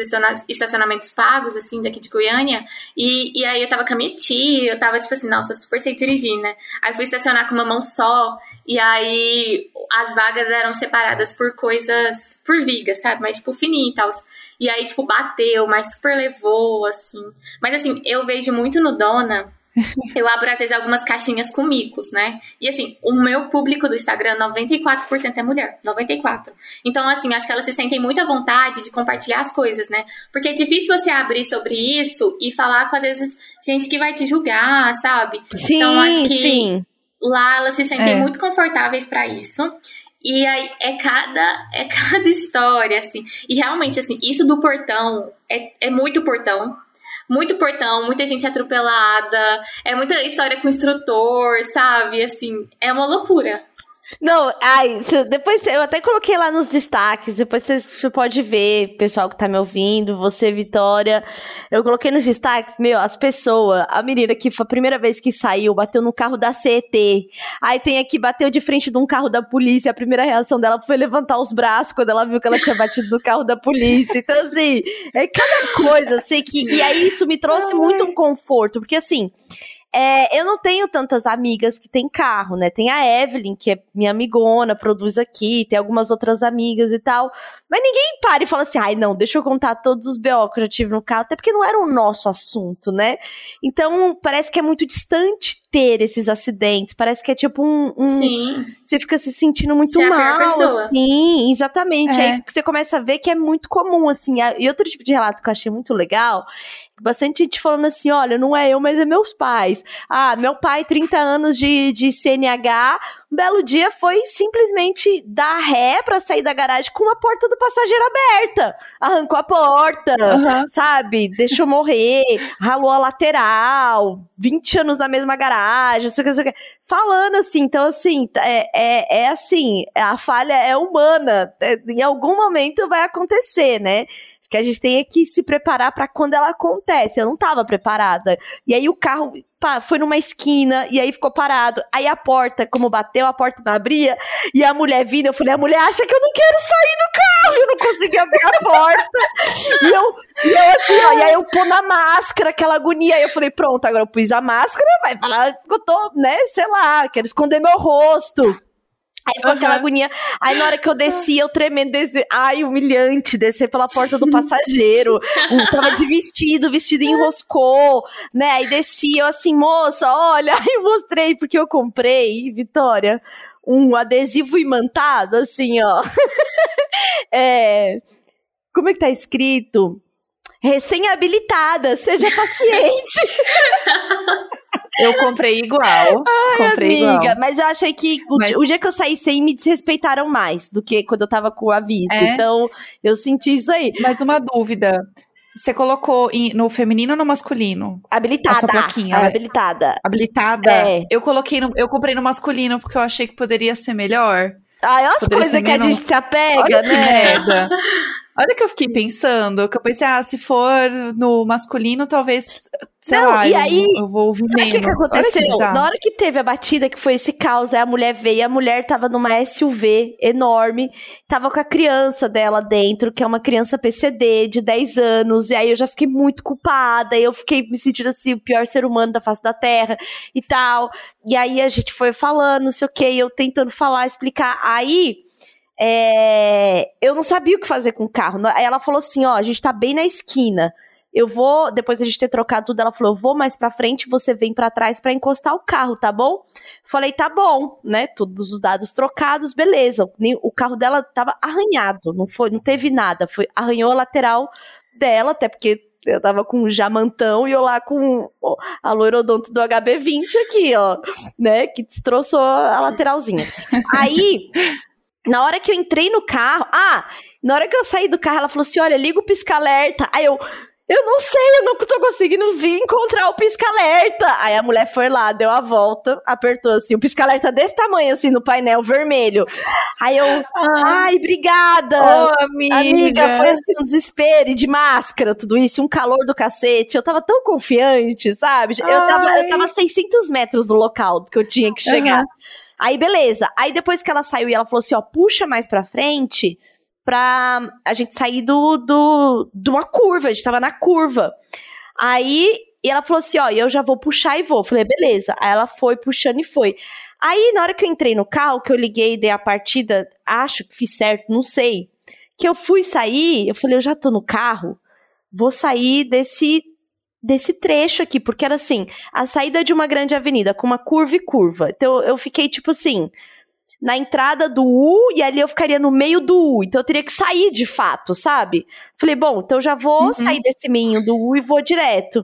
estacionamentos pagos, assim, daqui de Goiânia, e, e aí eu tava com a minha tia, eu tava, tipo assim, nossa, super sei dirigir, né? Aí fui estacionar com uma mão só, e aí as vagas eram separadas por coisas, por vigas, sabe? Mas, tipo, fininho e tal. E aí, tipo, bateu, mas super levou, assim. Mas, assim, eu vejo muito no Dona eu abro, às vezes, algumas caixinhas com micos, né? E, assim, o meu público do Instagram, 94% é mulher. 94%. Então, assim, acho que elas se sentem muito à vontade de compartilhar as coisas, né? Porque é difícil você abrir sobre isso e falar com, às vezes, gente que vai te julgar, sabe? Sim, então, acho que sim. Lá elas se sentem é. muito confortáveis para isso. E aí é cada, é cada história, assim. E realmente, assim, isso do portão é, é muito portão muito portão, muita gente atropelada, é muita história com instrutor, sabe? Assim, é uma loucura. Não, ai, depois eu até coloquei lá nos destaques, depois você pode ver, pessoal que tá me ouvindo, você, Vitória. Eu coloquei nos destaques, meu, as pessoas, a menina que foi a primeira vez que saiu, bateu no carro da CET. Aí tem aqui, bateu de frente de um carro da polícia. A primeira reação dela foi levantar os braços quando ela viu que ela tinha batido no carro da polícia. Então, assim, é cada coisa, assim, que. E aí isso me trouxe muito um conforto, porque assim. É, eu não tenho tantas amigas que têm carro, né? Tem a Evelyn, que é minha amigona, produz aqui, tem algumas outras amigas e tal. Mas ninguém para e fala assim, ai não, deixa eu contar todos os BO que eu já tive no carro, até porque não era o nosso assunto, né? Então, parece que é muito distante ter esses acidentes, parece que é tipo um... um Sim. Você fica se sentindo muito você mal, é assim, exatamente. É. Aí você começa a ver que é muito comum, assim. E outro tipo de relato que eu achei muito legal bastante gente falando assim: olha, não é eu, mas é meus pais. Ah, meu pai, 30 anos de, de CNH, um belo dia foi simplesmente dar ré pra sair da garagem com a porta do passageiro aberta. Arrancou a porta, Uhum. sabe? Deixou morrer, ralou a lateral, 20 anos na mesma garagem, não sei o que, não sei o que. Falando assim, então assim, é, é, é assim, a falha é humana. É, em algum momento vai acontecer, né? que a gente tem que se preparar para quando ela acontece. Eu não tava preparada. E aí o carro foi numa esquina e aí ficou parado. Aí a porta, como bateu, a porta não abria. E a mulher vindo, eu falei: a mulher acha que eu não quero sair do carro. Eu não consegui abrir a porta. e, eu, e eu assim, ó, e aí eu pôr na máscara, aquela agonia. Aí eu falei: pronto, agora eu pus a máscara, vai falar que eu tô, né, sei lá, quero esconder meu rosto. Aí ficou Uhum. aquela agonia. Aí na hora que eu desci, eu tremendo, ai, humilhante, descer pela porta do passageiro. Eu tava de vestido, vestido enroscou, né? Aí desci, eu assim, moça, olha, aí eu mostrei, porque eu comprei, Vitória, um adesivo imantado, assim, ó. é, como é que tá escrito? Recém-habilitada, seja paciente. Eu comprei igual. comprei amiga, igual. mas eu achei que o, Mas- dia, o dia que eu saí sem me desrespeitaram mais do que quando eu tava com o aviso. É? Então, eu senti isso aí. Mas uma dúvida. Você colocou em- no feminino ou no masculino? Habilitada. A sua plaquinha, né? habilitada. Habilitada? É. Eu coloquei no, eu comprei no masculino porque eu achei que poderia ser melhor. Ai, olha as coisas que a menos- gente se apega, Olha que né? merda. Olha que eu fiquei pensando, que eu pensei, ah, se for no masculino, talvez, sei Não, lá, e eu, aí, eu vou ouvir Sabe o menos. que, que aconteceu? bizarro. Na hora que teve a batida, que foi esse caos, aí a mulher veio, a mulher tava numa SUV enorme, tava com a criança dela dentro, que é uma criança PCD de 10 anos, e aí eu já fiquei muito culpada, e eu fiquei me sentindo assim, o pior ser humano da face da terra e tal. E aí a gente foi falando, não sei o que, eu tentando falar, explicar. Aí. É, eu não sabia o que fazer com o carro. Aí ela falou assim: ó, a gente tá bem na esquina. eu vou, depois a gente ter trocado tudo, ela falou, eu vou mais pra frente, você vem para trás para encostar o carro, tá bom? Falei, tá bom, né? Todos os dados trocados, beleza. O carro dela tava arranhado, não foi, não teve nada, foi arranhou a lateral dela, até porque eu tava com o jamantão e eu lá com a loirodonto do HB20 aqui, ó, né? Que destroçou a lateralzinha. Aí, na hora que eu entrei no carro, ah, na hora que eu saí do carro, ela falou assim: olha, liga o pisca-alerta. Aí eu, eu não sei, eu não tô conseguindo vir encontrar o pisca-alerta. Aí a mulher foi lá, deu a volta, apertou assim, o pisca-alerta desse tamanho, assim, no painel vermelho. Aí eu, ah. ai, obrigada. Oh, amiga. amiga. Foi assim, um desespero e de máscara, tudo isso, um calor do cacete. Eu tava tão confiante, sabe? Eu tava, eu tava 600 metros do local que eu tinha que chegar. Uhum. Aí, beleza. Aí depois que ela saiu e ela falou assim, ó, puxa mais pra frente pra a gente sair do, do, de uma curva, a gente tava na curva. Aí, e ela falou assim, ó, eu já vou puxar e vou. Falei, beleza. Aí ela foi puxando e foi. Aí, na hora que eu entrei no carro, que eu liguei e dei a partida, acho que fiz certo, não sei. Que eu fui sair, eu falei, eu já tô no carro, vou sair desse desse trecho aqui, porque era assim, a saída de uma grande avenida com uma curva e curva. Então eu fiquei tipo assim, na entrada do U e ali eu ficaria no meio do U. Então eu teria que sair de fato, sabe? Falei, bom, então eu já vou uhum. sair desse meio do U e vou direto.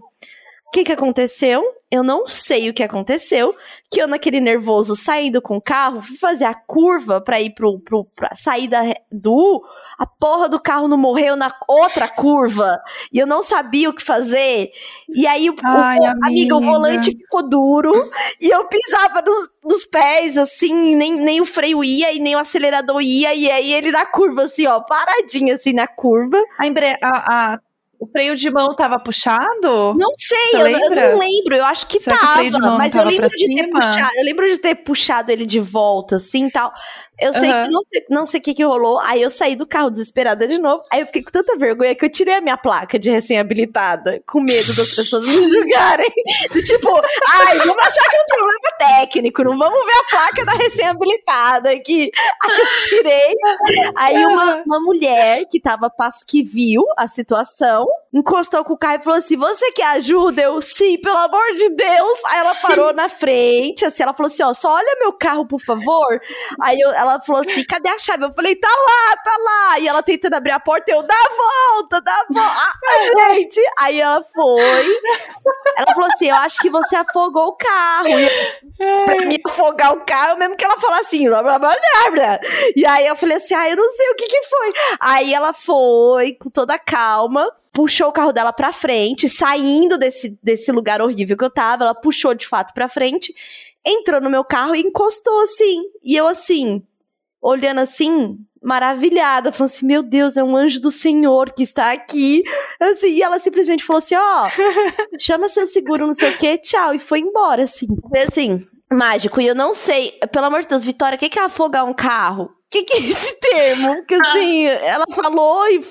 O que que aconteceu? Eu não sei o que aconteceu. Que eu, naquele nervoso, saindo com o carro, fui fazer a curva para ir pro, pro, pra saída do U a porra do carro não morreu na outra curva e eu não sabia o que fazer. E aí, Ai, o, amiga. amiga. o volante ficou duro e eu pisava nos, nos pés, assim, nem, nem o freio ia e nem o acelerador ia. E aí ele na curva, assim, ó, paradinho, assim, na curva. A, empre... a, a o freio de mão tava puxado? Não sei, eu, eu, não lembro. Eu acho que Será tava, que mas eu lembro de ter puxado. Eu lembro de ter puxado ele de volta, assim tal. Eu sei uhum. que não sei, não sei o que, que rolou. Aí eu saí do carro desesperada de novo. Aí eu fiquei com tanta vergonha que eu tirei a minha placa de recém-habilitada, com medo das pessoas me julgarem. Do tipo, ai, vamos achar que é um problema técnico, não vamos ver a placa da recém-habilitada aqui. Aí eu tirei. Aí uma, uma mulher que tava, que viu a situação, encostou com o carro e falou assim: Você quer ajuda? Eu, sim, pelo amor de Deus. Aí ela parou na frente, assim, ela falou assim: Ó, só olha meu carro, por favor. Aí eu, ela falou assim: Cadê a chave? Eu falei: Tá lá, tá lá. E ela tentando abrir a porta, eu, dá a volta, dá a volta. Ah, gente. Aí ela foi. Ela falou assim: Eu acho que você afogou o carro. E pra me afogar o carro, mesmo que ela falasse assim, blá, blá, blá, blá. E aí eu falei assim: Ah, eu não sei o que que foi. Aí ela foi com toda calma puxou o carro dela pra frente, saindo desse, desse lugar horrível que eu tava, ela puxou de fato pra frente, entrou no meu carro e encostou assim. E eu assim, olhando assim, maravilhada, falando assim: Meu Deus, é um anjo do Senhor que está aqui. Assim, e ela simplesmente falou assim: Ó, oh, chama seu seguro, não sei o que, tchau. E foi embora, assim. Foi assim, mágico. E eu não sei, pelo amor de Deus, Vitória, o que é afogar um carro? que, que é esse termo? Que assim, ela falou e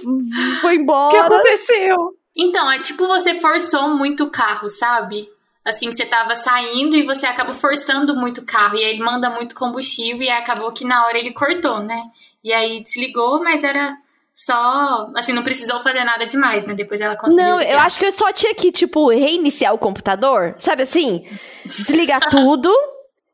foi embora. O que aconteceu? Então, é tipo você forçou muito o carro, sabe? Assim, você tava saindo e você acabou forçando muito o carro. E aí ele manda muito combustível e acabou que na hora ele cortou, né? E aí desligou, mas era só. Assim, não precisou fazer nada demais, né? Depois ela conseguiu. Não, ligar. eu acho que eu só tinha que, tipo, reiniciar o computador. Sabe assim? Desligar tudo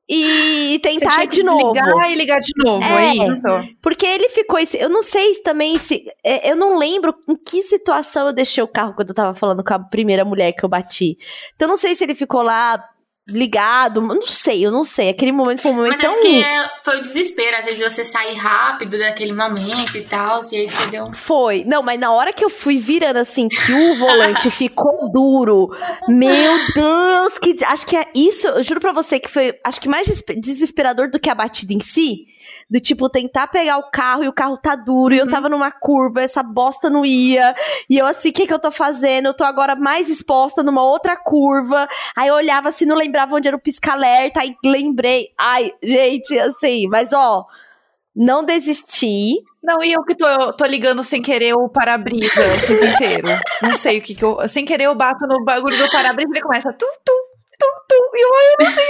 e tentar de novo. Ligar e ligar de novo, é, é, isso. Porque ele ficou. Eu não sei também se. É, eu não lembro em que situação eu deixei o carro quando eu tava falando com a primeira mulher que eu bati. Então, eu não sei se ele ficou lá ligado, não sei, eu não sei. Aquele momento foi um momento Mas tão... acho que é, foi o desespero, às vezes você sai rápido daquele momento e tal, e aí você deu... Foi, não, mas na hora que eu fui virando assim, que o volante ficou duro, meu Deus, que acho que é isso, eu juro pra você que foi, acho que mais desesperador do que a batida em si, do tipo, tentar pegar o carro e o carro tá duro, e eu uhum. tava numa curva, essa bosta não ia, e eu assim, o que que eu tô fazendo? Eu tô agora mais exposta numa outra curva, aí eu olhava assim, não lembrava onde era o pisca-alerta, aí lembrei, ai, gente, assim, mas ó, não desisti. Não, e eu que tô, tô ligando sem querer o para-brisa o tempo inteiro. Não sei o que que eu. Sem querer eu bato no bagulho do para-brisa e ele começa tu, tu, tum, tum, e eu, eu não sei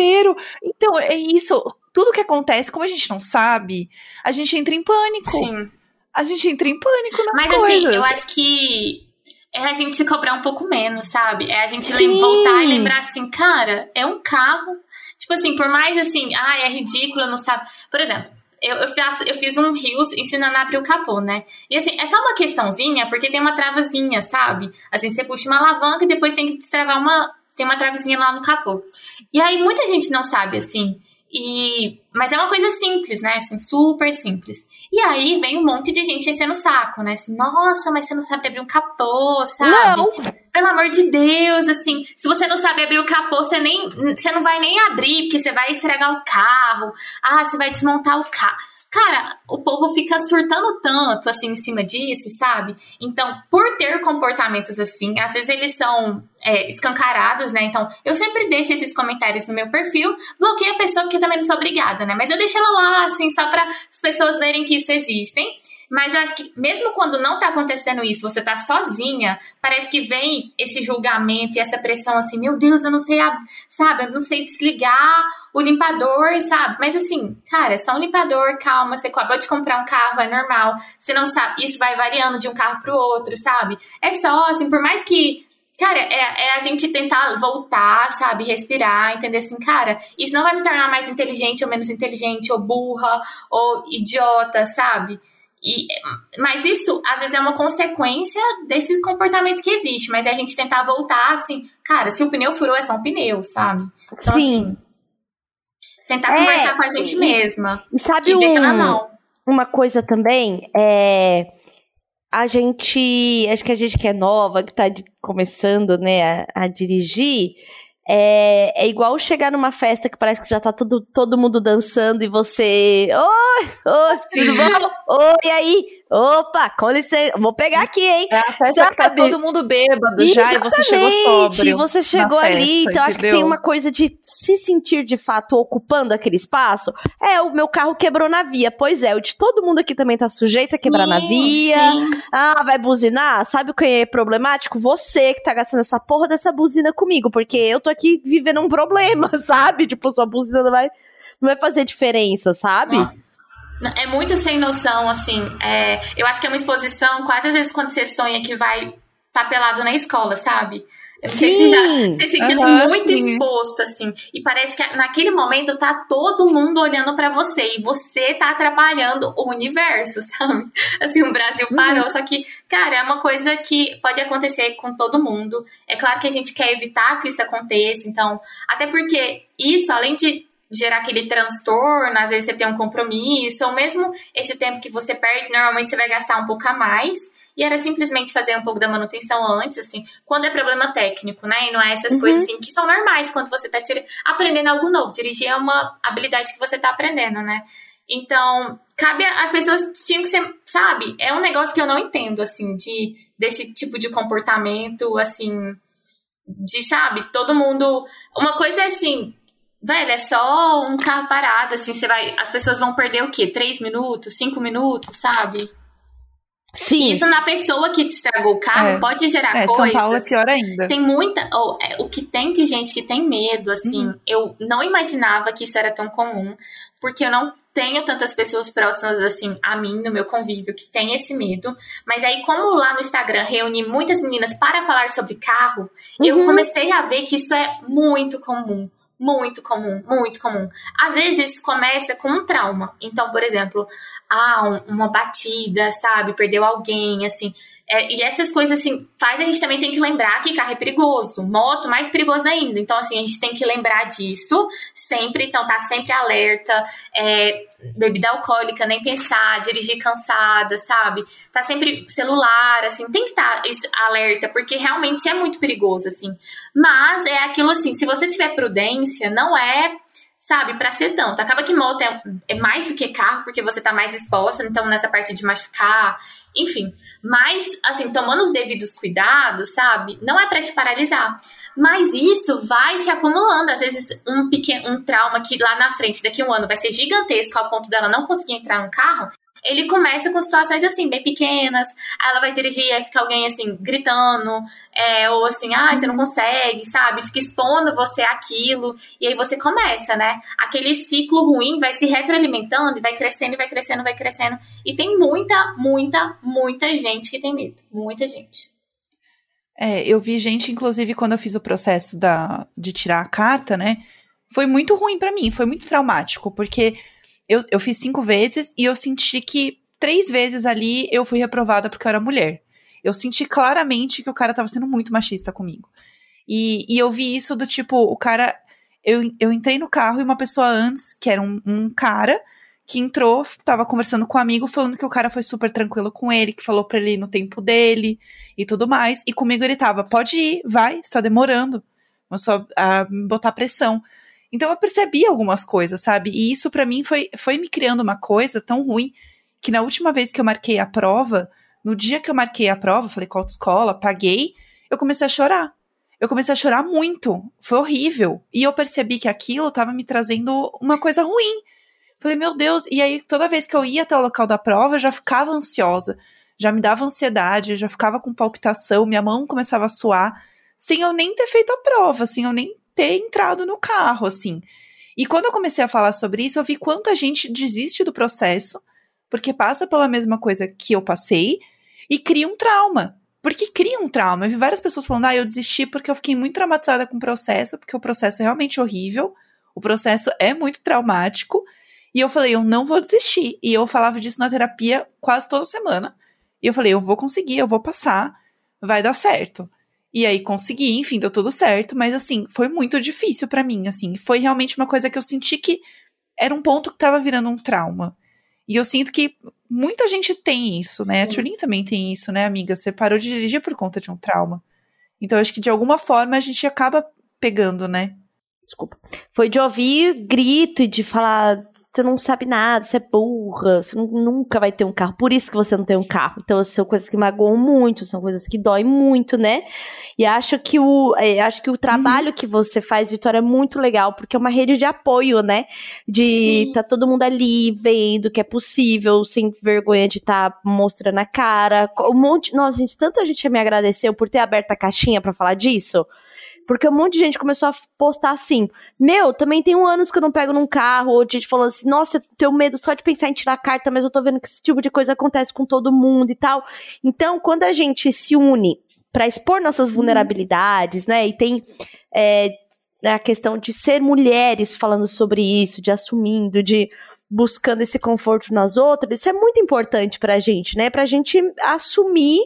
desespero. Então, é isso. Tudo que acontece, como a gente não sabe, a gente entra em pânico. Sim. a gente entra em pânico nas Mas coisas. assim, eu acho que é a gente se cobrar um pouco menos, sabe? É a gente Sim. voltar e lembrar assim, cara, é um carro. Tipo assim, por mais assim, ah, é ridículo, não sabe. Por exemplo, eu, eu, faço, eu fiz um rios ensinando a abrir o capô, né? E assim, é só uma questãozinha, porque tem uma travazinha, sabe? Assim, você puxa uma alavanca e depois tem que destravar uma. Tem uma travezinha lá no capô. E aí muita gente não sabe, assim. E, mas é uma coisa simples, né? Assim, super simples. E aí vem um monte de gente enchendo o saco, né? Assim, nossa, mas você não sabe abrir um capô, sabe? Não, Pelo amor de Deus, assim, se você não sabe abrir o capô, você nem, você não vai nem abrir, porque você vai estragar o carro. Ah, você vai desmontar o carro. Cara, o povo fica surtando tanto, assim, em cima disso, sabe? Então, por ter comportamentos assim, às vezes eles são é, escancarados, né? Então, eu sempre deixo esses comentários no meu perfil, bloqueio a pessoa eu também não sou obrigada, né? Mas eu deixo ela lá, assim, só para as pessoas verem que isso existem. Mas eu acho que mesmo quando não tá acontecendo isso, você tá sozinha, parece que vem esse julgamento e essa pressão assim, meu Deus, eu não sei, ab- sabe, eu não sei desligar o limpador, sabe? Mas assim, cara, é só um limpador, calma, você pode comprar um carro, é normal. Você não sabe, isso vai variando de um carro pro outro, sabe? É só, assim, por mais que Cara, é, é a gente tentar voltar, sabe? Respirar, entender assim, cara, isso não vai me tornar mais inteligente ou menos inteligente, ou burra, ou idiota, sabe? E, mas isso, às vezes, é uma consequência desse comportamento que existe. Mas é a gente tentar voltar, assim, cara, se o pneu furou, é só um pneu, sabe? Então, sim. assim, tentar É, conversar com a gente e- mesma. E sabe E um, uma coisa também? É. A gente. Acho que a gente que é nova, que tá de- começando, né, a, a dirigir. É, é igual chegar numa festa que parece que já tá todo, todo mundo dançando e você. Oi! Oi, tudo bom? Oi, e aí? Opa, com licença, vou pegar aqui, hein? É a festa que tá todo mundo bêbado já e você chegou Exatamente, sóbrio. Você chegou ali, festa, então acho que tem uma coisa de se sentir de fato ocupando aquele espaço. É, o meu carro quebrou na via. Pois é, o de todo mundo aqui também tá sujeito a quebrar na Sim, via. sim. Ah, vai buzinar? Sabe o que é problemático? Você que tá gastando essa porra dessa buzina comigo, porque eu tô aqui vivendo um problema, sabe? Tipo, sua buzina não vai, não vai fazer diferença, sabe? Ah. É muito sem noção, assim. é, eu acho que é uma exposição, quase às vezes quando você sonha que vai tá pelado na escola, sabe? Não sei se já Sim. você se assim, Aham, muito sim. exposto, assim. E parece que naquele momento tá todo mundo olhando pra você. E você tá atrapalhando o universo, sabe? Assim, o Brasil parou. Só que, cara, é uma coisa que pode acontecer com todo mundo. É claro que a gente quer evitar que isso aconteça. Então, até porque isso, além de gerar aquele transtorno, às vezes você tem um compromisso, ou mesmo esse tempo que você perde, normalmente você vai gastar um pouco a mais. E era simplesmente fazer um pouco da manutenção antes, assim, quando é problema técnico, né? E não é essas Uhum. coisas assim que são normais quando você tá tira- aprendendo algo novo. Dirigir é uma habilidade que você tá aprendendo, né? Então, cabe a- as pessoas tinham que ser, sabe? É um negócio que eu não entendo, assim, de desse tipo de comportamento, assim, de, sabe, todo mundo. Uma coisa é assim, velho, é só um carro parado, assim, você vai. As pessoas vão perder o quê? Três minutos, cinco minutos, sabe? Sim. Isso na pessoa que estragou o carro É. pode gerar É, coisas. São Paulo é pior ainda. Tem muita. ou, é, o que tem de gente que tem medo, assim, Uhum. eu não imaginava que isso era tão comum, porque eu não tenho tantas pessoas próximas, assim, a mim, no meu convívio, que tem esse medo. Mas aí, como lá no Instagram reuni muitas meninas para falar sobre carro, eu Uhum. comecei a ver que isso é muito comum. Muito comum, muito comum. Às vezes isso começa com um trauma. Então, por exemplo, ah, um- uma batida, sabe? Perdeu alguém, assim. É, e essas coisas, assim, faz a gente também tem que lembrar que carro é perigoso. Moto, mais perigoso ainda. Então, assim, a gente tem que lembrar disso sempre. Então, tá sempre alerta. É, bebida alcoólica, nem pensar. Dirigir cansada, sabe? Tá sempre celular, assim. Tem que estar tá alerta, porque realmente é muito perigoso, assim. Mas é aquilo, assim, se você tiver prudência, não é sabe, ser tanto. Acaba que moto é, é mais do que carro, porque você tá mais exposta, então nessa parte de machucar, enfim. Mas, assim, tomando os devidos cuidados, sabe, não é pra te paralisar. Mas isso vai se acumulando. Às vezes, um pequeno um trauma que lá na frente, daqui a um ano, vai ser gigantesco ao ponto dela não conseguir entrar no carro. Ele começa com situações assim, bem pequenas. Aí ela vai dirigir e fica alguém assim, gritando, é, ou assim, ah, você não consegue, sabe? Fica expondo você aquilo. E aí você começa, né? Aquele ciclo ruim vai se retroalimentando e vai crescendo, vai crescendo, vai crescendo. E tem muita, muita, muita gente que tem medo. Muita gente. É, eu vi gente, inclusive, quando eu fiz o processo da, de tirar a carta, né? Foi muito ruim para mim, foi muito traumático, porque eu, eu fiz cinco vezes e eu senti que três vezes ali eu fui reprovada porque eu era mulher. Eu senti claramente que o cara tava sendo muito machista comigo. E, e eu vi isso do tipo, o cara. Eu, eu entrei no carro e uma pessoa antes, que era um, um cara, que entrou, tava conversando com um amigo, falando que o cara foi super tranquilo com ele, que falou pra ele ir no tempo dele e tudo mais. E comigo ele tava, pode ir, vai, está demorando. Começou a, a me botar pressão. Então eu percebi algumas coisas, sabe? E isso para mim foi, foi me criando uma coisa tão ruim que na última vez que eu marquei a prova, no dia que eu marquei a prova, falei com a autoescola, paguei, eu comecei a chorar. Eu comecei a chorar muito. Foi horrível. E eu percebi que aquilo estava me trazendo uma coisa ruim. Falei, meu Deus. E aí, toda vez que eu ia até o local da prova, eu já ficava ansiosa. Já me dava ansiedade, já ficava com palpitação, minha mão começava a suar, sem eu nem ter feito a prova, sem eu nem ter entrado no carro, assim. E quando eu comecei a falar sobre isso, eu vi quanta gente desiste do processo, porque passa pela mesma coisa que eu passei, e cria um trauma. Porque cria um trauma. Eu vi várias pessoas falando, ah, eu desisti porque eu fiquei muito traumatizada com o processo, porque o processo é realmente horrível, o processo é muito traumático. E eu falei, eu não vou desistir. E eu falava disso na terapia quase toda semana. E eu falei, eu vou conseguir, eu vou passar, vai dar certo. E aí consegui, enfim, deu tudo certo, mas assim, foi muito difícil para mim, assim, foi realmente uma coisa que eu senti que era um ponto que tava virando um trauma. E eu sinto que muita gente tem isso, né? Sim. A Tulin também tem isso, né, amiga? Você parou de dirigir por conta de um trauma. Então acho que de alguma forma a gente acaba pegando, né? Desculpa. Foi de ouvir grito e de falar você não sabe nada, você é burra, você nunca vai ter um carro, por isso que você não tem um carro. Então, são coisas que magoam muito, são coisas que doem muito, né? E acho que o, é, acho que o trabalho uhum. que você faz, Vitória, é muito legal, porque é uma rede de apoio, né? De Sim. tá todo mundo ali vendo que é possível, sem vergonha de estar tá mostrando a cara. Um monte, nossa, gente, tanta gente me agradeceu por ter aberto a caixinha para falar disso. Porque um monte de gente começou a postar assim: Meu, também tem um anos que eu não pego num carro. Ou gente falando assim: Nossa, eu tenho medo só de pensar em tirar carta, mas eu tô vendo que esse tipo de coisa acontece com todo mundo e tal. Então, quando a gente se une para expor nossas vulnerabilidades, né? E tem é, a questão de ser mulheres falando sobre isso, de assumindo, de buscando esse conforto nas outras, isso é muito importante pra gente, né? Pra gente assumir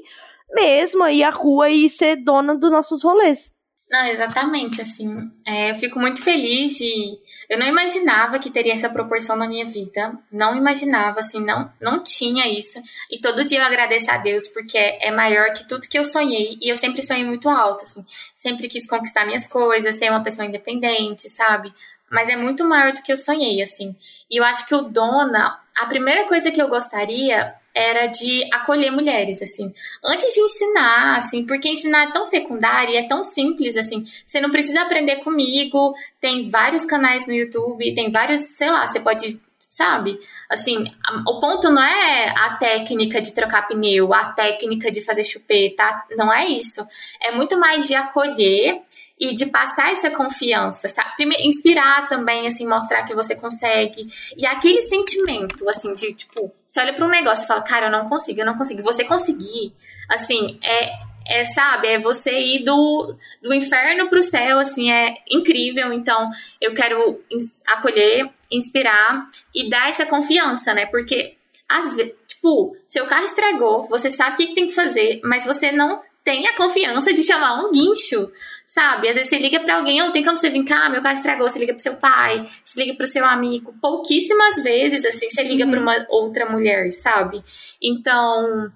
mesmo aí a rua e ser dona dos nossos rolês. Não, exatamente, assim, é, eu fico muito feliz de... Eu não imaginava que teria essa proporção na minha vida, não imaginava, assim, não, não tinha isso, e todo dia eu agradeço a Deus, porque é maior que tudo que eu sonhei, e eu sempre sonhei muito alto, assim, sempre quis conquistar minhas coisas, ser uma pessoa independente, sabe? Mas é muito maior do que eu sonhei, assim, e eu acho que o Dona, a primeira coisa que eu gostaria era de acolher mulheres, assim. Antes de ensinar, assim, porque ensinar é tão secundário, é tão simples, assim. Você não precisa aprender comigo, tem vários canais no YouTube, tem vários, sei lá, você pode, sabe? Assim, o ponto não é a técnica de trocar pneu, a técnica de fazer chupeta, não é isso. É muito mais de acolher e de passar essa confiança, sabe? Primeiro, inspirar também, assim, mostrar que você consegue. E aquele sentimento, assim, de tipo, você olha para um negócio e fala, cara, eu não consigo, eu não consigo. Você conseguir, assim, é, é sabe, é você ir do, do inferno pro céu, assim, é incrível. Então, eu quero acolher, inspirar e dar essa confiança, né? Porque, às vezes, tipo, seu carro estragou, você sabe o que tem que fazer, mas você não tem a confiança de chamar um guincho sabe? Às vezes você liga para alguém, ou oh, tem como você vir cá, meu carro estragou, você liga pro seu pai, você liga pro seu amigo. Pouquíssimas vezes, assim, você liga uhum. pra uma outra mulher, sabe? Então,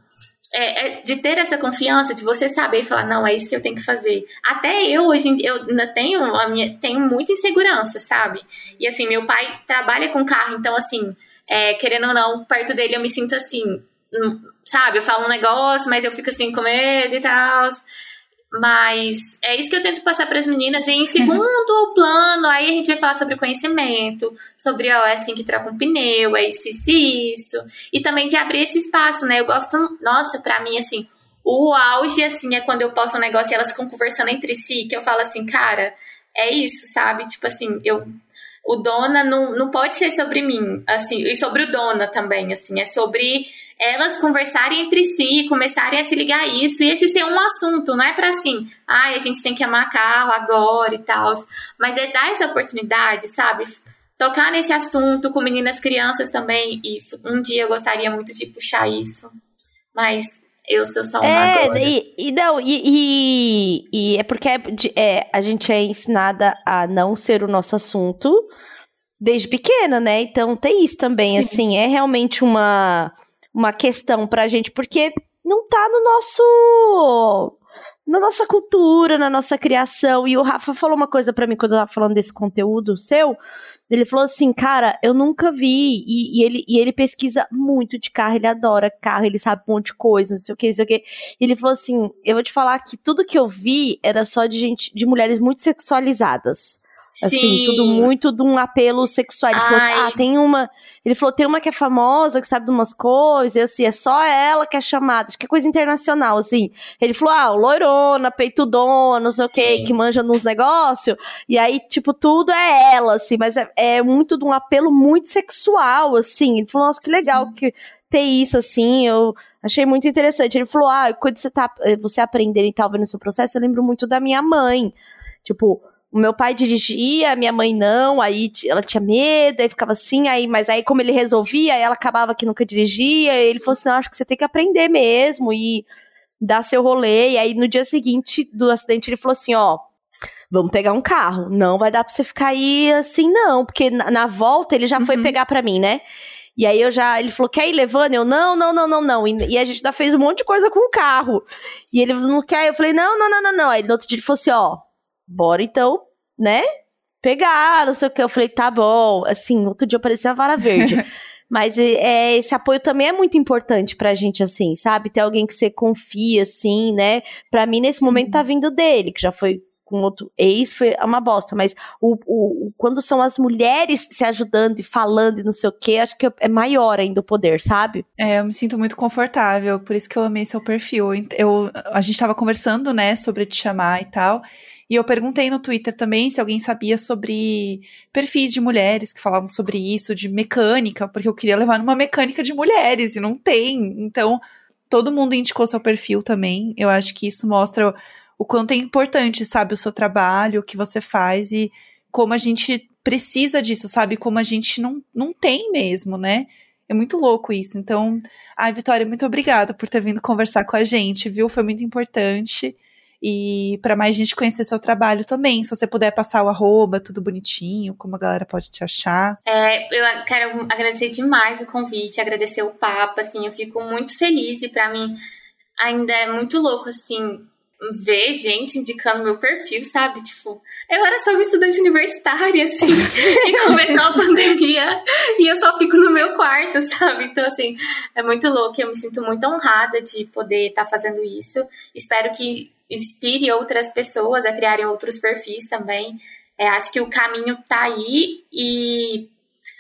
é, é, de ter essa confiança, de você saber e falar, não, é isso que eu tenho que fazer. Até eu, hoje, eu ainda tenho, a minha, tenho muita insegurança, sabe? E assim, meu pai trabalha com carro, então assim, é, querendo ou não, perto dele eu me sinto assim, hum, sabe? Eu falo um negócio, mas eu fico assim com medo e tal. Mas é isso que eu tento passar para as meninas. E em segundo plano, aí a gente vai falar sobre conhecimento, sobre ó, é assim que troca um pneu, é isso, isso, isso. E também de abrir esse espaço, né? Eu gosto, nossa, para mim, assim, o auge, assim, é quando eu posto um negócio e elas ficam conversando entre si, que eu falo assim, cara, é isso, sabe? Tipo assim, eu. O dona não, não pode ser sobre mim, assim, e sobre o dona também, assim, é sobre elas conversarem entre si, começarem a se ligar a isso, e esse ser um assunto, não é para assim, ai, ah, a gente tem que amar carro agora e tal, mas é dar essa oportunidade, sabe? Tocar nesse assunto com meninas crianças também, e um dia eu gostaria muito de puxar isso, mas eu sou só uma é, agora. E, e não, e, e, e, é porque é, é, a gente é ensinada a não ser o nosso assunto desde pequena, né? Então tem isso também, Sim. assim, é realmente uma uma questão pra gente, porque não tá no nosso. Na nossa cultura, na nossa criação. E o Rafa falou uma coisa para mim quando eu tava falando desse conteúdo seu. Ele falou assim, cara, eu nunca vi. E, e, ele, e ele pesquisa muito de carro, ele adora carro, ele sabe um monte de coisa, não sei o que, não sei o que. E ele falou assim: eu vou te falar que tudo que eu vi era só de gente, de mulheres muito sexualizadas. Assim, Sim. tudo muito de um apelo sexual. Ele falou, ah, tem uma. Ele falou, tem uma que é famosa, que sabe de umas coisas, e assim, é só ela que é chamada, acho que é coisa internacional, assim. Ele falou, ah, loirona, peitudona, não sei o que, que manja nos negócios, e aí, tipo, tudo é ela, assim, mas é, é muito de um apelo muito sexual, assim. Ele falou, nossa, que legal que ter isso, assim, eu achei muito interessante. Ele falou, ah, quando você tá, você aprendendo e tal, vendo o seu processo, eu lembro muito da minha mãe. Tipo, o meu pai dirigia, minha mãe não, aí ela tinha medo, aí ficava assim, aí, mas aí como ele resolvia, ela acabava que nunca dirigia, ele falou assim, não, acho que você tem que aprender mesmo e dar seu rolê, e aí no dia seguinte do acidente ele falou assim, ó, vamos pegar um carro, não vai dar pra você ficar aí assim não, porque na, na volta ele já uhum. foi pegar pra mim, né? E aí eu já, ele falou, quer ir levando? Eu, não, não, não, não, não. E, e, a gente já fez um monte de coisa com o carro. E ele não quer, eu falei, não, não, não, não, não. Aí no outro dia ele falou assim, ó, bora então, né? Pegar, não sei o que. Eu falei, tá bom. Assim, outro dia apareceu a vara verde. Mas é, esse apoio também é muito importante pra gente, assim, sabe? Ter alguém que você confia, assim, né? Pra mim, nesse Sim. momento, tá vindo dele, que já foi com outro ex, foi uma bosta. Mas o, o, quando são as mulheres se ajudando e falando e não sei o que, acho que é maior ainda o poder, sabe? É, eu me sinto muito confortável, por isso que eu amei seu perfil. Eu, a gente tava conversando, né, sobre te chamar e tal. E eu perguntei no Twitter também se alguém sabia sobre perfis de mulheres que falavam sobre isso, de mecânica, porque eu queria levar numa mecânica de mulheres e não tem. Então, todo mundo indicou seu perfil também. Eu acho que isso mostra o quanto é importante, sabe, o seu trabalho, o que você faz e como a gente precisa disso, sabe? Como a gente não, não tem mesmo, né? É muito louco isso. Então, ai, Vitória, muito obrigada por ter vindo conversar com a gente, viu? Foi muito importante e para mais gente conhecer seu trabalho também. Se você puder passar o arroba, tudo bonitinho, como a galera pode te achar. É, eu quero agradecer demais o convite, agradecer o papo, assim, eu fico muito feliz e para mim ainda é muito louco, assim, ver gente indicando meu perfil, sabe? Tipo, eu era só uma estudante universitária, assim, e começou a pandemia e eu só fico no meu quarto, sabe? Então, assim, é muito louco. Eu me sinto muito honrada de poder estar tá fazendo isso. Espero que inspire outras pessoas a criarem outros perfis também. É, acho que o caminho tá aí e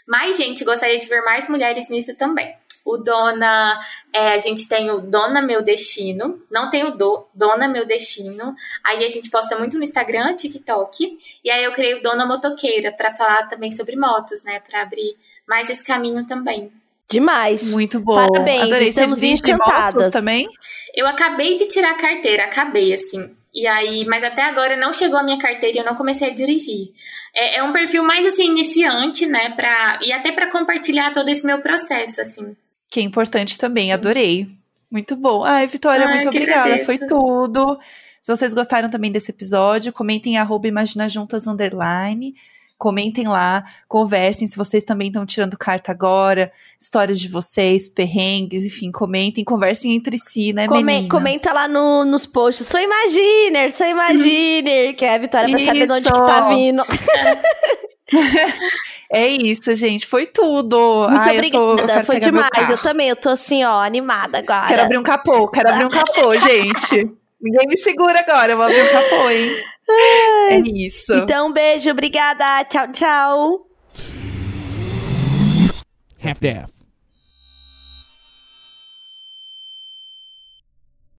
mais gente gostaria de ver mais mulheres nisso também. O Dona, é, a gente tem o Dona Meu Destino, não tem o do, Dona Meu Destino. Aí a gente posta muito no Instagram, TikTok. E aí eu criei o Dona Motoqueira para falar também sobre motos, né? Para abrir mais esse caminho também. Demais. Muito bom. Parabéns, Adorei. estamos Você encantadas. também? Eu acabei de tirar a carteira, acabei, assim. E aí, mas até agora não chegou a minha carteira e eu não comecei a dirigir. É, é um perfil mais, assim, iniciante, né? Pra, e até para compartilhar todo esse meu processo, assim. Que é importante também, Sim. adorei. Muito bom. Ai, Vitória, Ai, muito obrigada. Agradeço. Foi tudo. Se vocês gostaram também desse episódio, comentem arroba Imagina Juntas Underline comentem lá, conversem se vocês também estão tirando carta agora, histórias de vocês, perrengues, enfim, comentem, conversem entre si, né, Come meninas? Comenta lá no, nos posts, sou Imaginer, sou Imaginer, que é a Vitória vai saber de onde que tá vindo. é isso, gente. Foi tudo. Muito Ai, obrigada. Eu tô, eu Foi demais. Eu também. Eu tô assim, ó, animada agora. Quero abrir um capô. Quero abrir um capô, gente. Ninguém me segura agora. Eu vou abrir um capô, hein? é isso. Então, um beijo. Obrigada. Tchau, tchau. Half-Death.